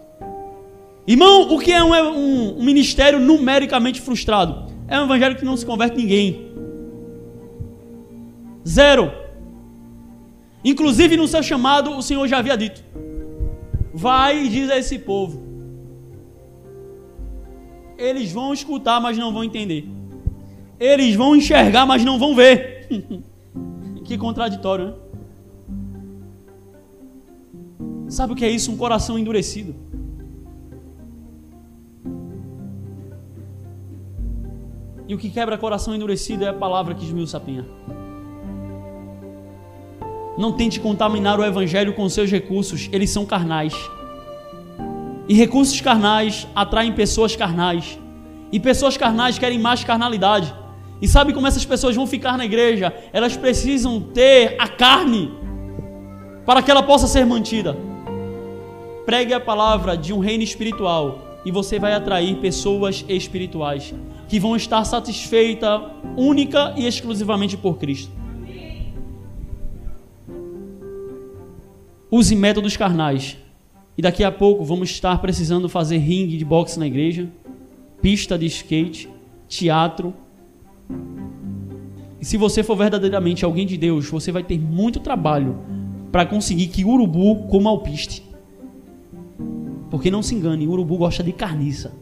Irmão, o que é um, um, um, ministério numericamente frustrado? É um evangelho que não se converte ninguém. Zero. Inclusive no seu chamado, o Senhor já havia dito: Vai e diz a esse povo. Eles vão escutar, mas não vão entender. Eles vão enxergar, mas não vão ver. que contraditório, né? Sabe o que é isso? Um coração endurecido. E o que quebra coração endurecido é a palavra que esmiuça a penha. Não tente contaminar o evangelho com seus recursos, eles são carnais. E recursos carnais atraem pessoas carnais. E pessoas carnais querem mais carnalidade. E sabe como essas pessoas vão ficar na igreja? Elas precisam ter a carne para que ela possa ser mantida. Pregue a palavra de um reino espiritual e você vai atrair pessoas espirituais que vão estar satisfeitas única e exclusivamente por Cristo. Use métodos carnais. E daqui a pouco vamos estar precisando fazer ringue de boxe na igreja, pista de skate, teatro. E se você for verdadeiramente alguém de Deus, você vai ter muito trabalho para conseguir que urubu coma alpiste. Porque não se engane, urubu gosta de carniça.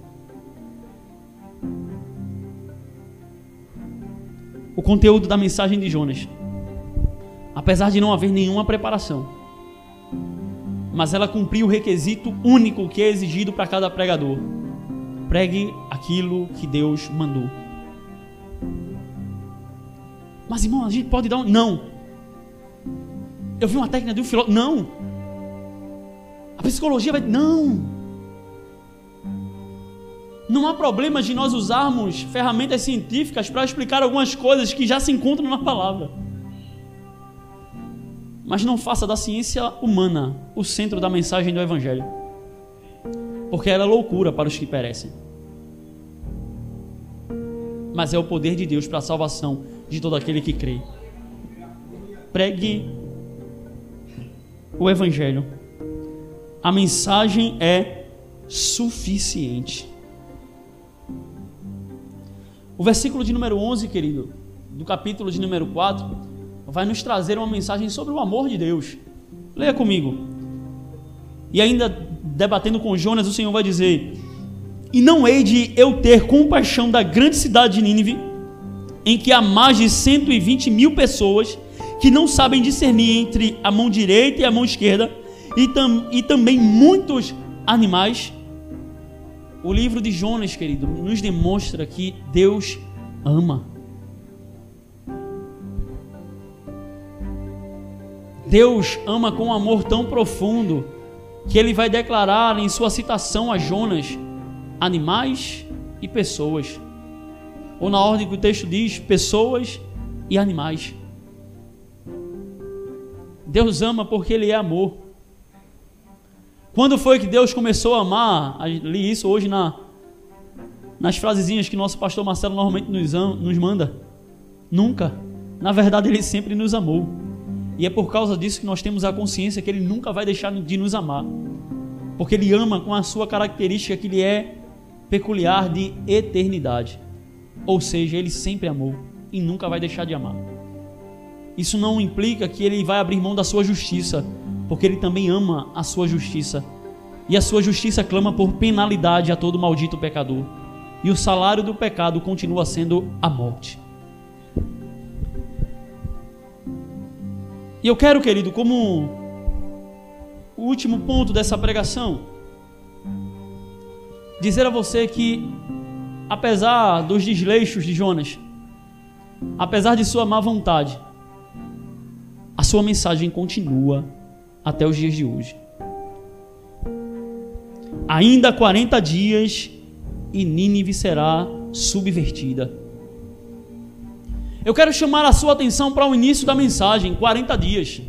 O conteúdo da mensagem de Jonas, apesar de não haver nenhuma preparação, mas ela cumpriu o requisito único que é exigido para cada pregador: pregue aquilo que Deus mandou. Mas irmão, a gente pode dar um. Não. Eu vi uma técnica de um filósofo. Não. A psicologia vai. Não. Não há problema de nós usarmos ferramentas científicas para explicar algumas coisas que já se encontram na palavra. Mas não faça da ciência humana o centro da mensagem do Evangelho. Porque ela é loucura para os que perecem. Mas é o poder de Deus para a salvação de todo aquele que crê. Pregue o Evangelho. A mensagem é suficiente. O versículo de número 11, querido, do capítulo de número 4, vai nos trazer uma mensagem sobre o amor de Deus. Leia comigo. E ainda debatendo com Jonas, o Senhor vai dizer: E não hei de eu ter compaixão da grande cidade de Nínive, em que há mais de 120 mil pessoas que não sabem discernir entre a mão direita e a mão esquerda, e, tam, e também muitos animais. O livro de Jonas, querido, nos demonstra que Deus ama. Deus ama com um amor tão profundo que ele vai declarar em sua citação a Jonas animais e pessoas. Ou na ordem que o texto diz, pessoas e animais. Deus ama porque Ele é amor. Quando foi que Deus começou a amar? Li isso hoje na, nas frasezinhas que nosso pastor Marcelo normalmente nos, nos manda. Nunca. Na verdade, Ele sempre nos amou. E é por causa disso que nós temos a consciência que Ele nunca vai deixar de nos amar. Porque Ele ama com a sua característica que Ele é peculiar de eternidade. Ou seja, Ele sempre amou e nunca vai deixar de amar. Isso não implica que ele vai abrir mão da sua justiça, porque ele também ama a sua justiça. E a sua justiça clama por penalidade a todo maldito pecador. E o salário do pecado continua sendo a morte. E eu quero, querido, como o último ponto dessa pregação, dizer a você que, apesar dos desleixos de Jonas, apesar de sua má vontade, a sua mensagem continua até os dias de hoje. Ainda 40 dias e Nínive será subvertida. Eu quero chamar a sua atenção para o início da mensagem, 40 dias.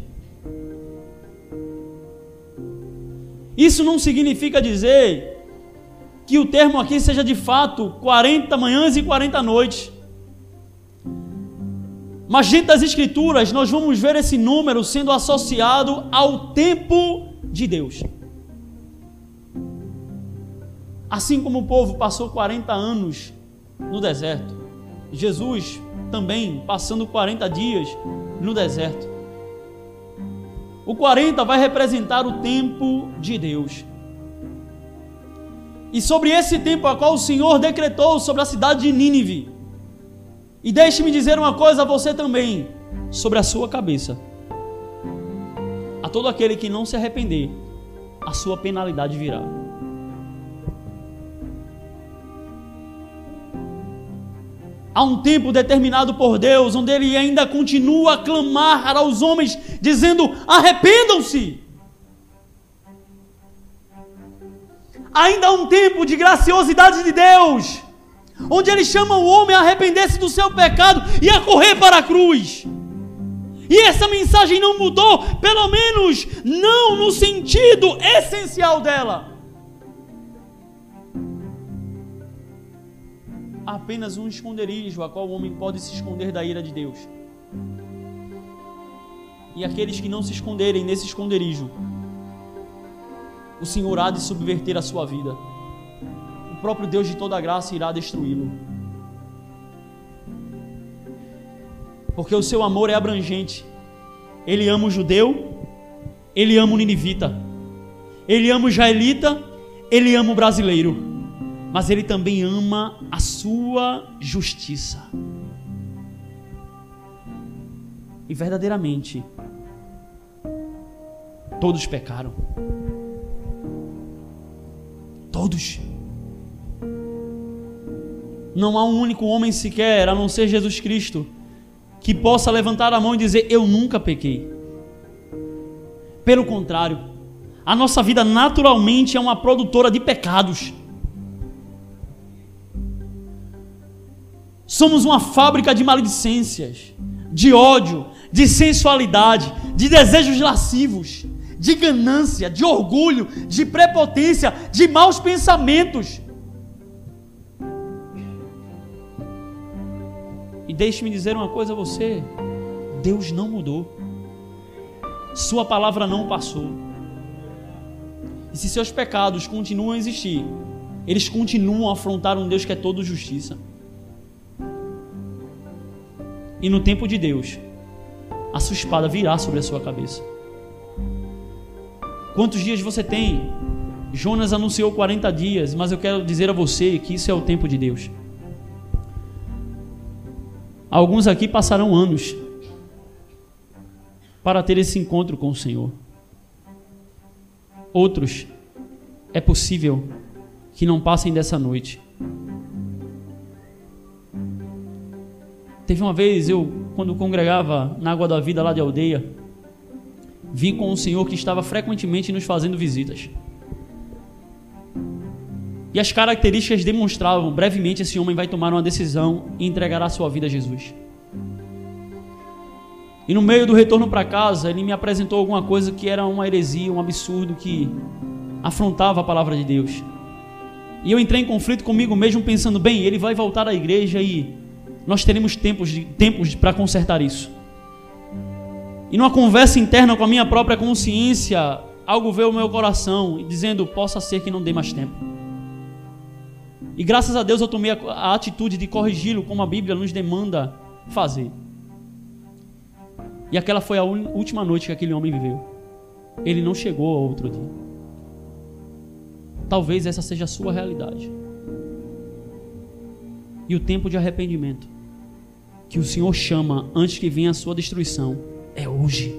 Isso não significa dizer que o termo aqui seja de fato 40 manhãs e 40 noites. Mas dentro das Escrituras, nós vamos ver esse número sendo associado ao tempo de Deus. Assim como o povo passou 40 anos no deserto, Jesus também passando 40 dias no deserto. O 40 vai representar o tempo de Deus. E sobre esse tempo a qual o Senhor decretou sobre a cidade de Nínive, e deixe-me dizer uma coisa a você também, sobre a sua cabeça. A todo aquele que não se arrepender, a sua penalidade virá. Há um tempo determinado por Deus, onde Ele ainda continua a clamar aos homens, dizendo: arrependam-se. Ainda há um tempo de graciosidade de Deus, onde ele chama o homem a arrepender-se do seu pecado e a correr para a cruz. E essa mensagem não mudou, pelo menos não no sentido essencial dela. Apenas um esconderijo a qual o homem pode se esconder da ira de Deus. E aqueles que não se esconderem nesse esconderijo, o Senhor há de subverter a sua vida próprio Deus de toda graça irá destruí-lo. Porque o seu amor é abrangente. Ele ama o judeu, ele ama o ninivita, ele ama o israelita, ele ama o brasileiro, mas ele também ama a sua justiça. E verdadeiramente, todos pecaram. Todos. Não há um único homem sequer, a não ser Jesus Cristo, que possa levantar a mão e dizer: Eu nunca pequei. Pelo contrário, a nossa vida naturalmente é uma produtora de pecados. Somos uma fábrica de maledicências, de ódio, de sensualidade, de desejos lascivos, de ganância, de orgulho, de prepotência, de maus pensamentos. E deixe-me dizer uma coisa a você: Deus não mudou. Sua palavra não passou. E se seus pecados continuam a existir, eles continuam a afrontar um Deus que é todo justiça. E no tempo de Deus, a sua espada virá sobre a sua cabeça. Quantos dias você tem? Jonas anunciou 40 dias, mas eu quero dizer a você que isso é o tempo de Deus. Alguns aqui passarão anos para ter esse encontro com o Senhor. Outros, é possível que não passem dessa noite. Teve uma vez eu, quando congregava na Água da Vida lá de aldeia, vi com um senhor que estava frequentemente nos fazendo visitas. E as características demonstravam brevemente esse homem vai tomar uma decisão e entregará sua vida a Jesus. E no meio do retorno para casa, ele me apresentou alguma coisa que era uma heresia, um absurdo que afrontava a palavra de Deus. E eu entrei em conflito comigo mesmo, pensando: bem, ele vai voltar à igreja e nós teremos tempos, de, tempos para consertar isso. E numa conversa interna com a minha própria consciência, algo veio ao meu coração, dizendo: possa ser que não dê mais tempo. E graças a Deus eu tomei a, a atitude de corrigi-lo, como a Bíblia nos demanda fazer. E aquela foi a última noite que aquele homem viveu. Ele não chegou ao outro dia. Talvez essa seja a sua realidade. E o tempo de arrependimento que o Senhor chama antes que venha a sua destruição é hoje.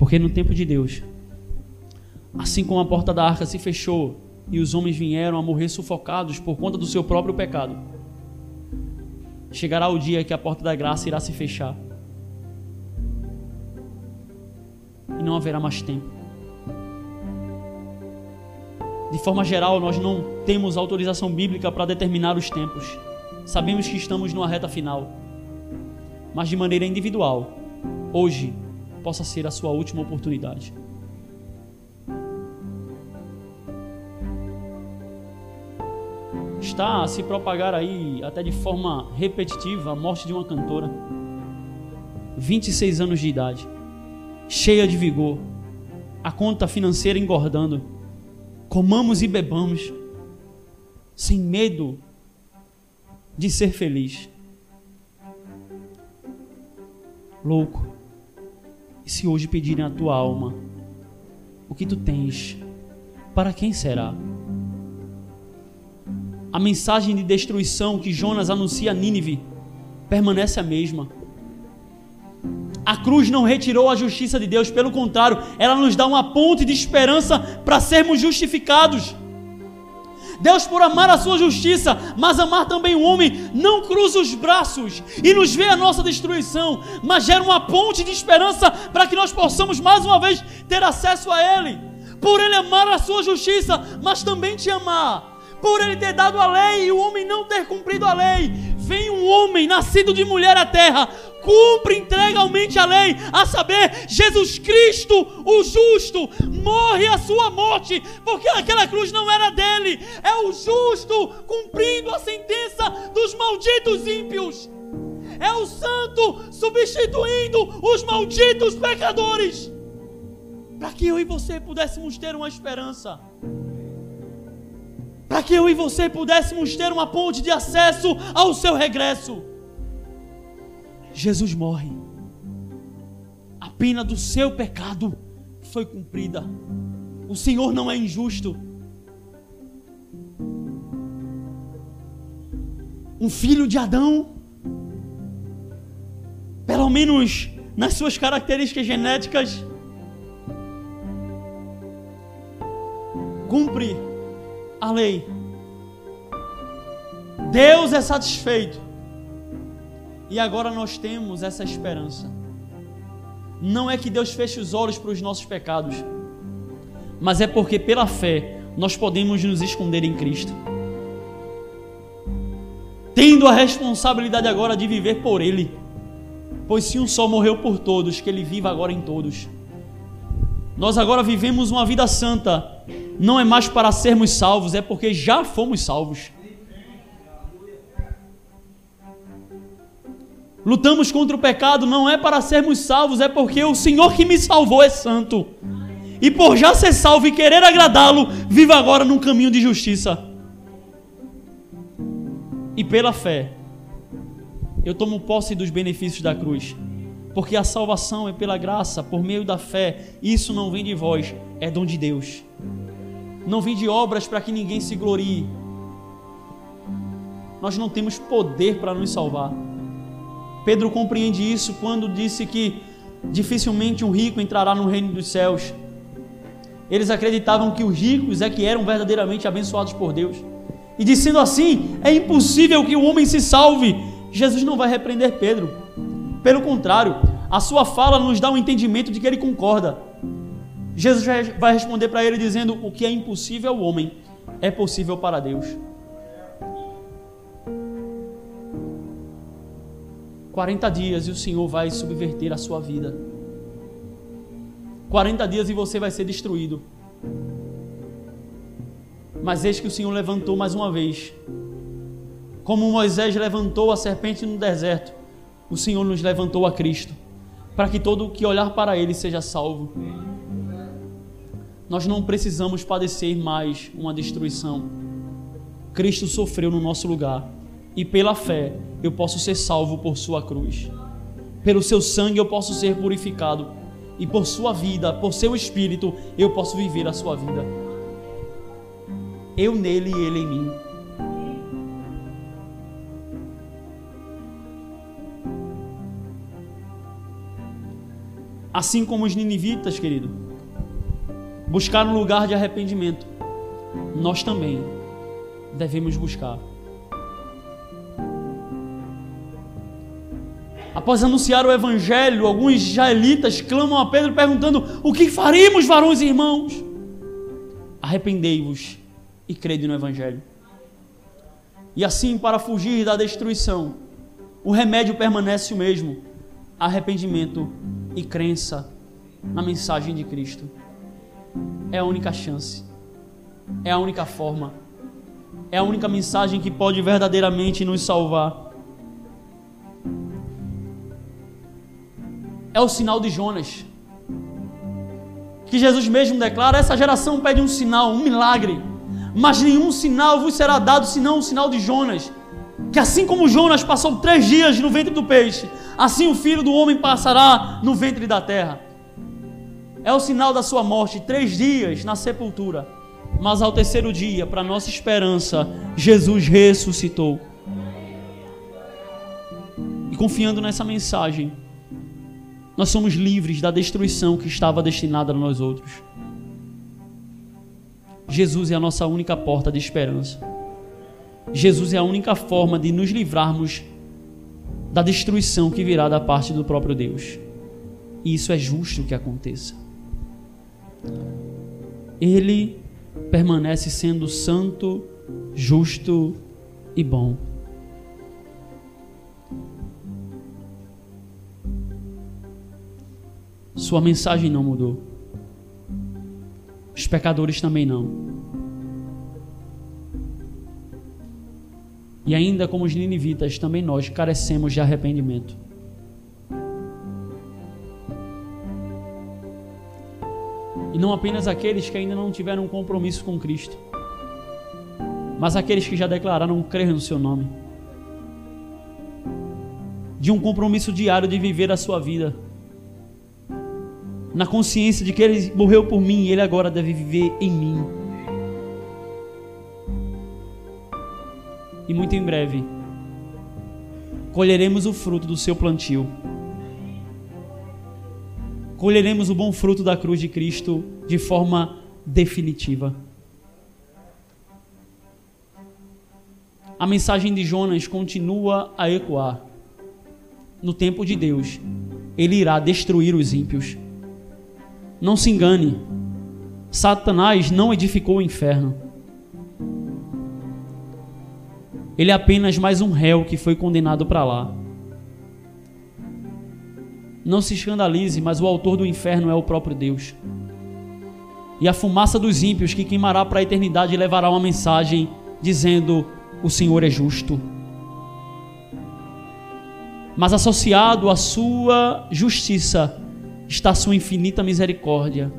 Porque no tempo de Deus, assim como a porta da arca se fechou e os homens vieram a morrer sufocados por conta do seu próprio pecado. Chegará o dia que a porta da graça irá se fechar. E não haverá mais tempo. De forma geral, nós não temos autorização bíblica para determinar os tempos. Sabemos que estamos numa reta final. Mas de maneira individual, hoje possa ser a sua última oportunidade. está a se propagar aí, até de forma repetitiva, a morte de uma cantora. 26 anos de idade, cheia de vigor, a conta financeira engordando. Comamos e bebamos, sem medo de ser feliz. Louco, se hoje pedirem a tua alma, o que tu tens, para quem será? a mensagem de destruição que Jonas anuncia a Nínive permanece a mesma. A cruz não retirou a justiça de Deus, pelo contrário, ela nos dá uma ponte de esperança para sermos justificados. Deus, por amar a sua justiça, mas amar também o homem, não cruza os braços e nos vê a nossa destruição, mas gera uma ponte de esperança para que nós possamos mais uma vez ter acesso a Ele. Por Ele amar a sua justiça, mas também te amar por ele ter dado a lei e o homem não ter cumprido a lei. Vem um homem nascido de mulher à terra, cumpre integralmente a lei, a saber, Jesus Cristo, o justo, morre a sua morte, porque aquela cruz não era dele, é o justo cumprindo a sentença dos malditos ímpios. É o santo substituindo os malditos pecadores. Para que eu e você pudéssemos ter uma esperança para que eu e você pudéssemos ter uma ponte de acesso ao seu regresso. Jesus morre. A pena do seu pecado foi cumprida. O Senhor não é injusto. Um filho de Adão, pelo menos nas suas características genéticas, cumpre a lei. Deus é satisfeito. E agora nós temos essa esperança. Não é que Deus feche os olhos para os nossos pecados, mas é porque pela fé nós podemos nos esconder em Cristo. Tendo a responsabilidade agora de viver por Ele. Pois se um só morreu por todos, que Ele viva agora em todos. Nós agora vivemos uma vida santa, não é mais para sermos salvos, é porque já fomos salvos. Lutamos contra o pecado não é para sermos salvos, é porque o Senhor que me salvou é santo. E por já ser salvo e querer agradá-lo, viva agora num caminho de justiça. E pela fé, eu tomo posse dos benefícios da cruz. Porque a salvação é pela graça, por meio da fé. Isso não vem de vós, é dom de Deus não vem de obras para que ninguém se glorie. Nós não temos poder para nos salvar. Pedro compreende isso quando disse que dificilmente um rico entrará no reino dos céus. Eles acreditavam que os ricos é que eram verdadeiramente abençoados por Deus. E dizendo assim, é impossível que o homem se salve. Jesus não vai repreender Pedro. Pelo contrário, a sua fala nos dá um entendimento de que ele concorda. Jesus vai responder para ele dizendo: O que é impossível ao homem é possível para Deus. 40 dias e o Senhor vai subverter a sua vida. 40 dias e você vai ser destruído. Mas eis que o Senhor levantou mais uma vez. Como Moisés levantou a serpente no deserto, o Senhor nos levantou a Cristo, para que todo que olhar para ele seja salvo nós não precisamos padecer mais uma destruição. Cristo sofreu no nosso lugar e pela fé eu posso ser salvo por Sua cruz. Pelo seu sangue eu posso ser purificado e por Sua vida, por seu Espírito, eu posso viver a Sua vida. Eu nele e Ele em mim. Assim como os ninivitas, querido, buscar um lugar de arrependimento, nós também devemos buscar. Após anunciar o evangelho, alguns israelitas clamam a Pedro perguntando: O que faremos, varões e irmãos? Arrependei-vos e crede no evangelho. E assim, para fugir da destruição, o remédio permanece o mesmo: arrependimento e crença na mensagem de Cristo é a única chance, é a única forma, é a única mensagem que pode verdadeiramente nos salvar. É o sinal de Jonas, que Jesus mesmo declara: essa geração pede um sinal, um milagre, mas nenhum sinal vos será dado senão o sinal de Jonas. Que assim como Jonas passou três dias no ventre do peixe, assim o filho do homem passará no ventre da terra. É o sinal da sua morte, três dias na sepultura. Mas ao terceiro dia, para nossa esperança, Jesus ressuscitou. E confiando nessa mensagem, nós somos livres da destruição que estava destinada a nós outros. Jesus é a nossa única porta de esperança. Jesus é a única forma de nos livrarmos da destruição que virá da parte do próprio Deus. E isso é justo que aconteça ele permanece sendo santo, justo e bom. Sua mensagem não mudou. Os pecadores também não. E ainda como os ninivitas, também nós carecemos de arrependimento. E não apenas aqueles que ainda não tiveram um compromisso com Cristo. mas aqueles que já declararam crer no seu nome. De um compromisso diário de viver a sua vida. Na consciência de que ele morreu por mim e ele agora deve viver em mim. E muito em breve colheremos o fruto do seu plantio. Colheremos o bom fruto da cruz de Cristo de forma definitiva. A mensagem de Jonas continua a ecoar. No tempo de Deus, ele irá destruir os ímpios. Não se engane, Satanás não edificou o inferno. Ele é apenas mais um réu que foi condenado para lá. Não se escandalize, mas o autor do inferno é o próprio Deus. E a fumaça dos ímpios que queimará para a eternidade levará uma mensagem dizendo: O Senhor é justo. Mas associado à sua justiça está sua infinita misericórdia,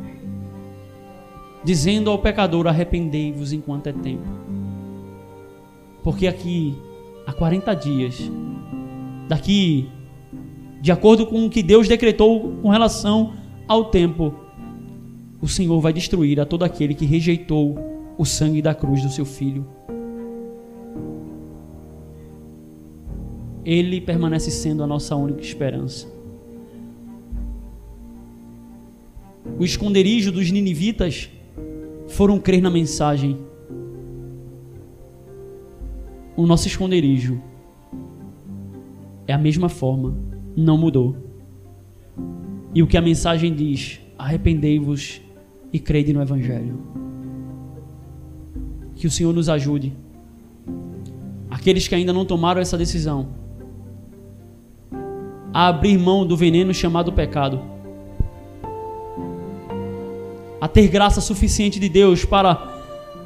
dizendo ao pecador: Arrependei-vos enquanto é tempo. Porque aqui, há 40 dias, daqui, de acordo com o que Deus decretou com relação ao tempo, o Senhor vai destruir a todo aquele que rejeitou o sangue da cruz do seu filho. Ele permanece sendo a nossa única esperança. O esconderijo dos ninivitas foram crer na mensagem o nosso esconderijo é a mesma forma, não mudou. E o que a mensagem diz: arrependei-vos e crede no Evangelho. Que o Senhor nos ajude. Aqueles que ainda não tomaram essa decisão, a abrir mão do veneno chamado pecado, ter graça suficiente de Deus para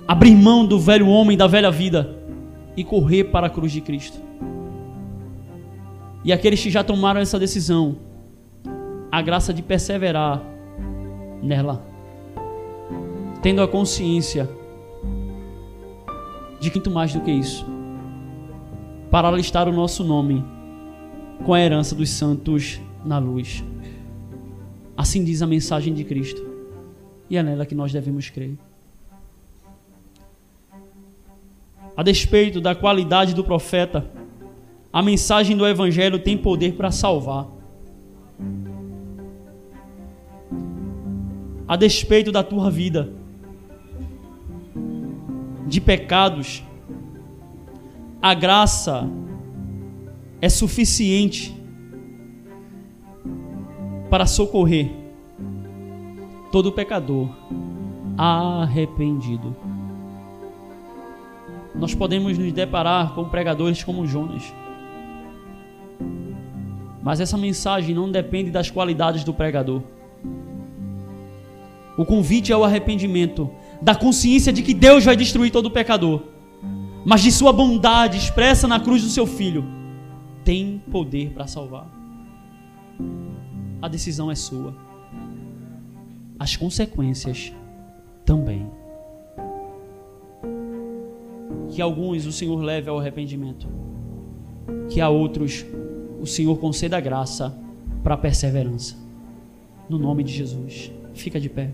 abrir mão do velho homem, da velha vida e correr para a cruz de Cristo. E aqueles que já tomaram essa decisão, a graça de perseverar nela, tendo a consciência de muito mais do que isso, para alistar o nosso nome com a herança dos santos na luz. Assim diz a mensagem de Cristo, é nela que nós devemos crer. a despeito da qualidade do profeta, a mensagem do Evangelho tem poder para salvar. A despeito da tua vida, de pecados, a graça é suficiente para socorrer todo pecador arrependido nós podemos nos deparar com pregadores como Jonas. Mas essa mensagem não depende das qualidades do pregador. O convite é o arrependimento, da consciência de que Deus vai destruir todo pecador, mas de sua bondade expressa na cruz do seu filho, tem poder para salvar. A decisão é sua. As consequências também que alguns o Senhor leve ao arrependimento, que a outros o Senhor conceda graça para a perseverança. No nome de Jesus. Fica de pé.